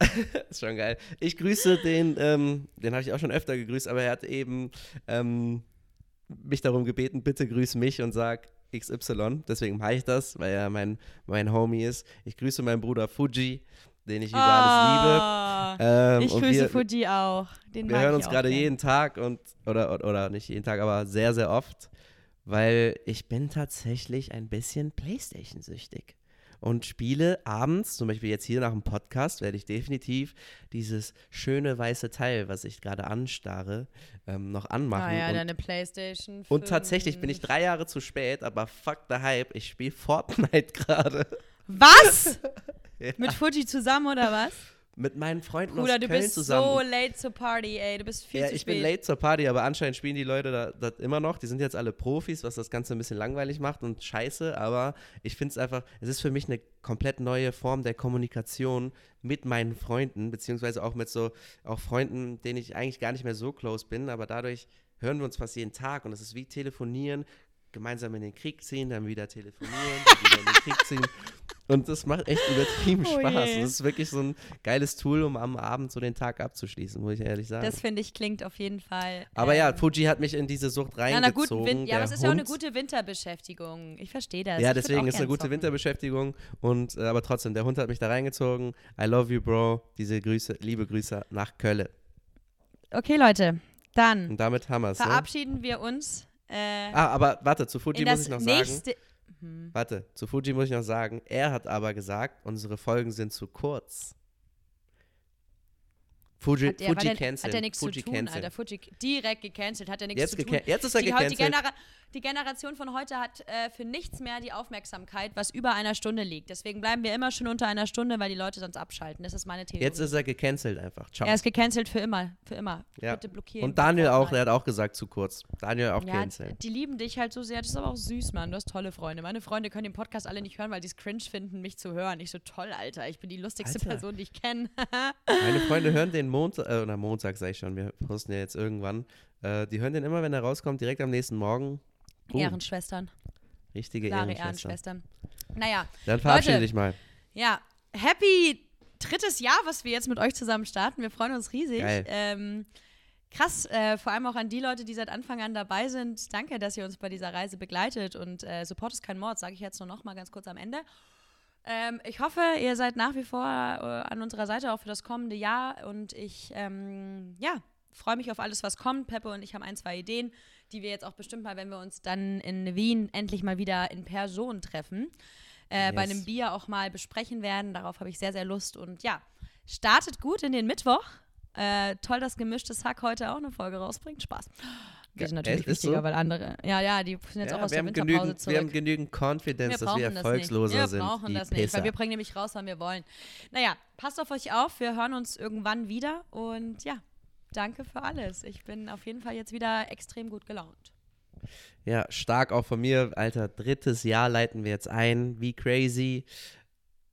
ist schon geil. Ich grüße den, ähm, den habe ich auch schon öfter gegrüßt, aber er hat eben ähm, mich darum gebeten, bitte grüß mich und sag XY. Deswegen mache ich das, weil er mein, mein Homie ist. Ich grüße meinen Bruder Fuji, den ich über alles liebe. Ah, Ähm, ich grüße wir, Fuji auch. Den Wir hören uns gerade jeden Tag und oder, oder oder nicht jeden Tag, aber sehr sehr oft, weil ich bin tatsächlich ein bisschen Playstation süchtig und spiele abends, zum Beispiel jetzt hier nach dem Podcast, werde ich definitiv dieses schöne weiße Teil, was ich gerade anstarre, ähm, noch anmachen. Ah ja, und, deine Playstation. und tatsächlich bin ich 5. drei Jahre zu spät, aber fuck the Hype, ich spiele Fortnite gerade. Was? Ja. Mit Fuji zusammen oder was? Mit meinen Freunden Bruder, aus du Köln bist zusammen. so late zur Party, ey. Du bist viel ja, zu ich spät. bin late zur Party, aber anscheinend spielen die Leute da, das immer noch. Die sind jetzt alle Profis, was das Ganze ein bisschen langweilig macht und scheiße, aber ich finde es einfach, es ist für mich eine komplett neue Form der Kommunikation mit meinen Freunden, beziehungsweise auch mit so, auch Freunden, denen ich eigentlich gar nicht mehr so close bin, aber dadurch hören wir uns fast jeden Tag und es ist wie telefonieren, gemeinsam in den Krieg ziehen, dann wieder telefonieren, dann wieder in den Krieg ziehen. Und das macht echt übertrieben Oh Spaß. je. Und das ist wirklich so ein geiles Tool, um am Abend so den Tag abzuschließen, muss ich ehrlich sagen. das finde ich klingt auf jeden Fall. Aber ja, ähm, Fuji hat mich in diese Sucht reingezogen. Win ja, aber es ist ja auch eine Hund. gute Winterbeschäftigung. Ich verstehe das. Ja, Ich deswegen ist eine gern gute zocken. Winterbeschäftigung. Und, äh, aber trotzdem, der Hund hat mich da reingezogen. I love you, Bro. Diese Grüße, liebe Grüße nach Kölle. Okay, Leute, dann Und damit haben wir es. Ne? verabschieden wir uns äh, Ah, aber warte, zu Fuji muss ich noch sagen. Nächste. Hm. Warte, zu Fuji muss ich noch sagen. Er hat aber gesagt, unsere Folgen sind zu kurz. Fuji, Hat der, Fuji der, cancel. hat der nichts Fuji zu tun, cancel. Alter. Fuji direkt gecancelt, hat er nichts Jetzt, zu tun. jetzt ist er Die, heu- die, gecancelt. Genera die Generation von heute hat äh, für nichts mehr die Aufmerksamkeit, was über einer Stunde liegt. Deswegen bleiben wir immer schon unter einer Stunde, weil die Leute sonst abschalten. Das ist meine Theorie. Jetzt ist er gecancelt einfach. Ciao. er ist gecancelt für immer. Für immer. Ja. Bitte blockieren. Und Daniel auch, der hat auch gesagt zu kurz. Daniel auch Ja, cancel. die lieben dich halt so sehr. Das ist aber auch süß, Mann. Du hast tolle Freunde. Meine Freunde können den Podcast alle nicht hören, weil die es cringe finden, mich zu hören. Ich so, toll, Alter. Ich bin die lustigste Alter. Person, die ich kenne. Meine Freunde hören den Montag, äh, oder Montag sag ich schon, wir posten ja jetzt irgendwann. Äh, die hören den immer, wenn er rauskommt, direkt am nächsten Morgen. Boom. Ehrenschwestern. Richtige Klare Ehrenschwestern. Ehrenschwestern. Naja, Dann verabschiede Leute. dich mal. Ja, happy drittes Jahr, was wir jetzt mit euch zusammen starten. Wir freuen uns riesig. Ähm, krass, äh, vor allem auch an die Leute, die seit Anfang an dabei sind. Danke, dass ihr uns bei dieser Reise begleitet und äh, Support ist kein Mord, sage ich jetzt nur noch mal ganz kurz am Ende. Ähm, ich hoffe, ihr seid nach wie vor äh, an unserer Seite auch für das kommende Jahr und ich, ähm, ja, freue mich auf alles, was kommt. Peppe und ich haben ein, zwei Ideen, die wir jetzt auch bestimmt mal, wenn wir uns dann in Wien endlich mal wieder in Person treffen, äh, yes. bei einem Bier auch mal besprechen werden. Darauf habe ich sehr, sehr Lust. Und ja, startet gut in den Mittwoch. Äh, toll, dass gemischtes Hack heute auch eine Folge rausbringt. Spaß. Die sind natürlich wichtiger, so? weil andere. Ja, ja, die sind jetzt ja, auch aus der Winterpause genügend, zurück. Wir haben genügend Confidence, wir dass wir erfolgsloser das sind. Wir brauchen das nicht, weil wir bringen nämlich raus, wann wir wollen. Naja, passt auf euch auf. Wir hören uns irgendwann wieder. Und ja, danke für alles. Ich bin auf jeden Fall jetzt wieder extrem gut gelaunt. Ja, stark auch von mir. Alter, drittes Jahr leiten wir jetzt ein. Wie crazy.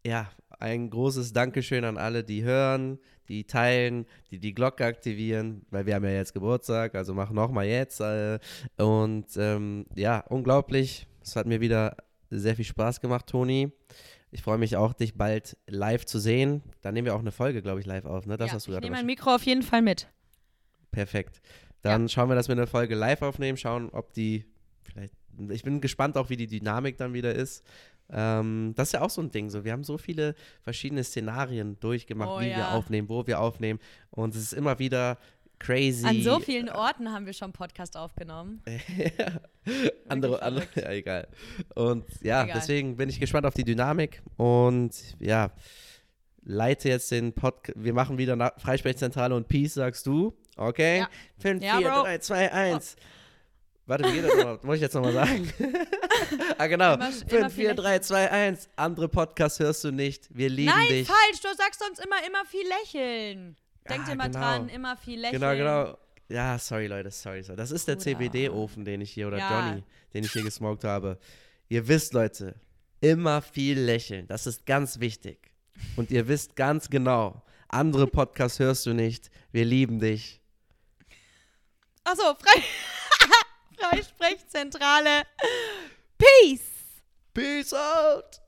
Ja, ein großes Dankeschön an alle, die hören, die teilen, die die Glocke aktivieren, weil wir haben ja jetzt Geburtstag, also mach nochmal jetzt. Äh, und ähm, ja, unglaublich. Es hat mir wieder sehr viel Spaß gemacht, Toni. Ich freue mich auch, dich bald live zu sehen. Dann nehmen wir auch eine Folge, glaube ich, live auf. Ne? Das ja, hast du ich nehme mein Mikro auf jeden Fall mit. Perfekt. Dann ja. schauen wir, dass wir eine Folge live aufnehmen, schauen, ob die vielleicht. Ich bin gespannt auch, wie die Dynamik dann wieder ist. Ähm, das ist ja auch so ein Ding. So, wir haben so viele verschiedene Szenarien durchgemacht, oh, wie ja. wir aufnehmen, wo wir aufnehmen. Und es ist immer wieder crazy. An so vielen Orten haben wir schon Podcast aufgenommen. andere, andere, ja, egal. Und ja, egal. deswegen bin ich gespannt auf die Dynamik und ja, leite jetzt den Podcast. Wir machen wieder Freisprechzentrale und Peace, sagst du. Okay? Ja. 5, ja, 4, Bro. 3, 2, 1. Oh. Warte, wie geht das noch? Muss ich jetzt nochmal sagen? ah, genau. Immer, 5, 4, 3, 2, 1. Andere Podcasts hörst du nicht. Wir lieben Nein, dich. Nein, falsch. Du sagst sonst immer, immer viel lächeln. Denk dir mal genau. dran, immer viel lächeln. Genau, genau. Ja, sorry, Leute, sorry. sorry. Das ist der CBD-Ofen, den ich hier, oder ja. Johnny, den ich hier gesmoked habe. Ihr wisst, Leute, immer viel lächeln. Das ist ganz wichtig. Und ihr wisst ganz genau, andere Podcasts hörst du nicht. Wir lieben dich. Achso, frei. Freisprechzentrale. Peace. Peace out.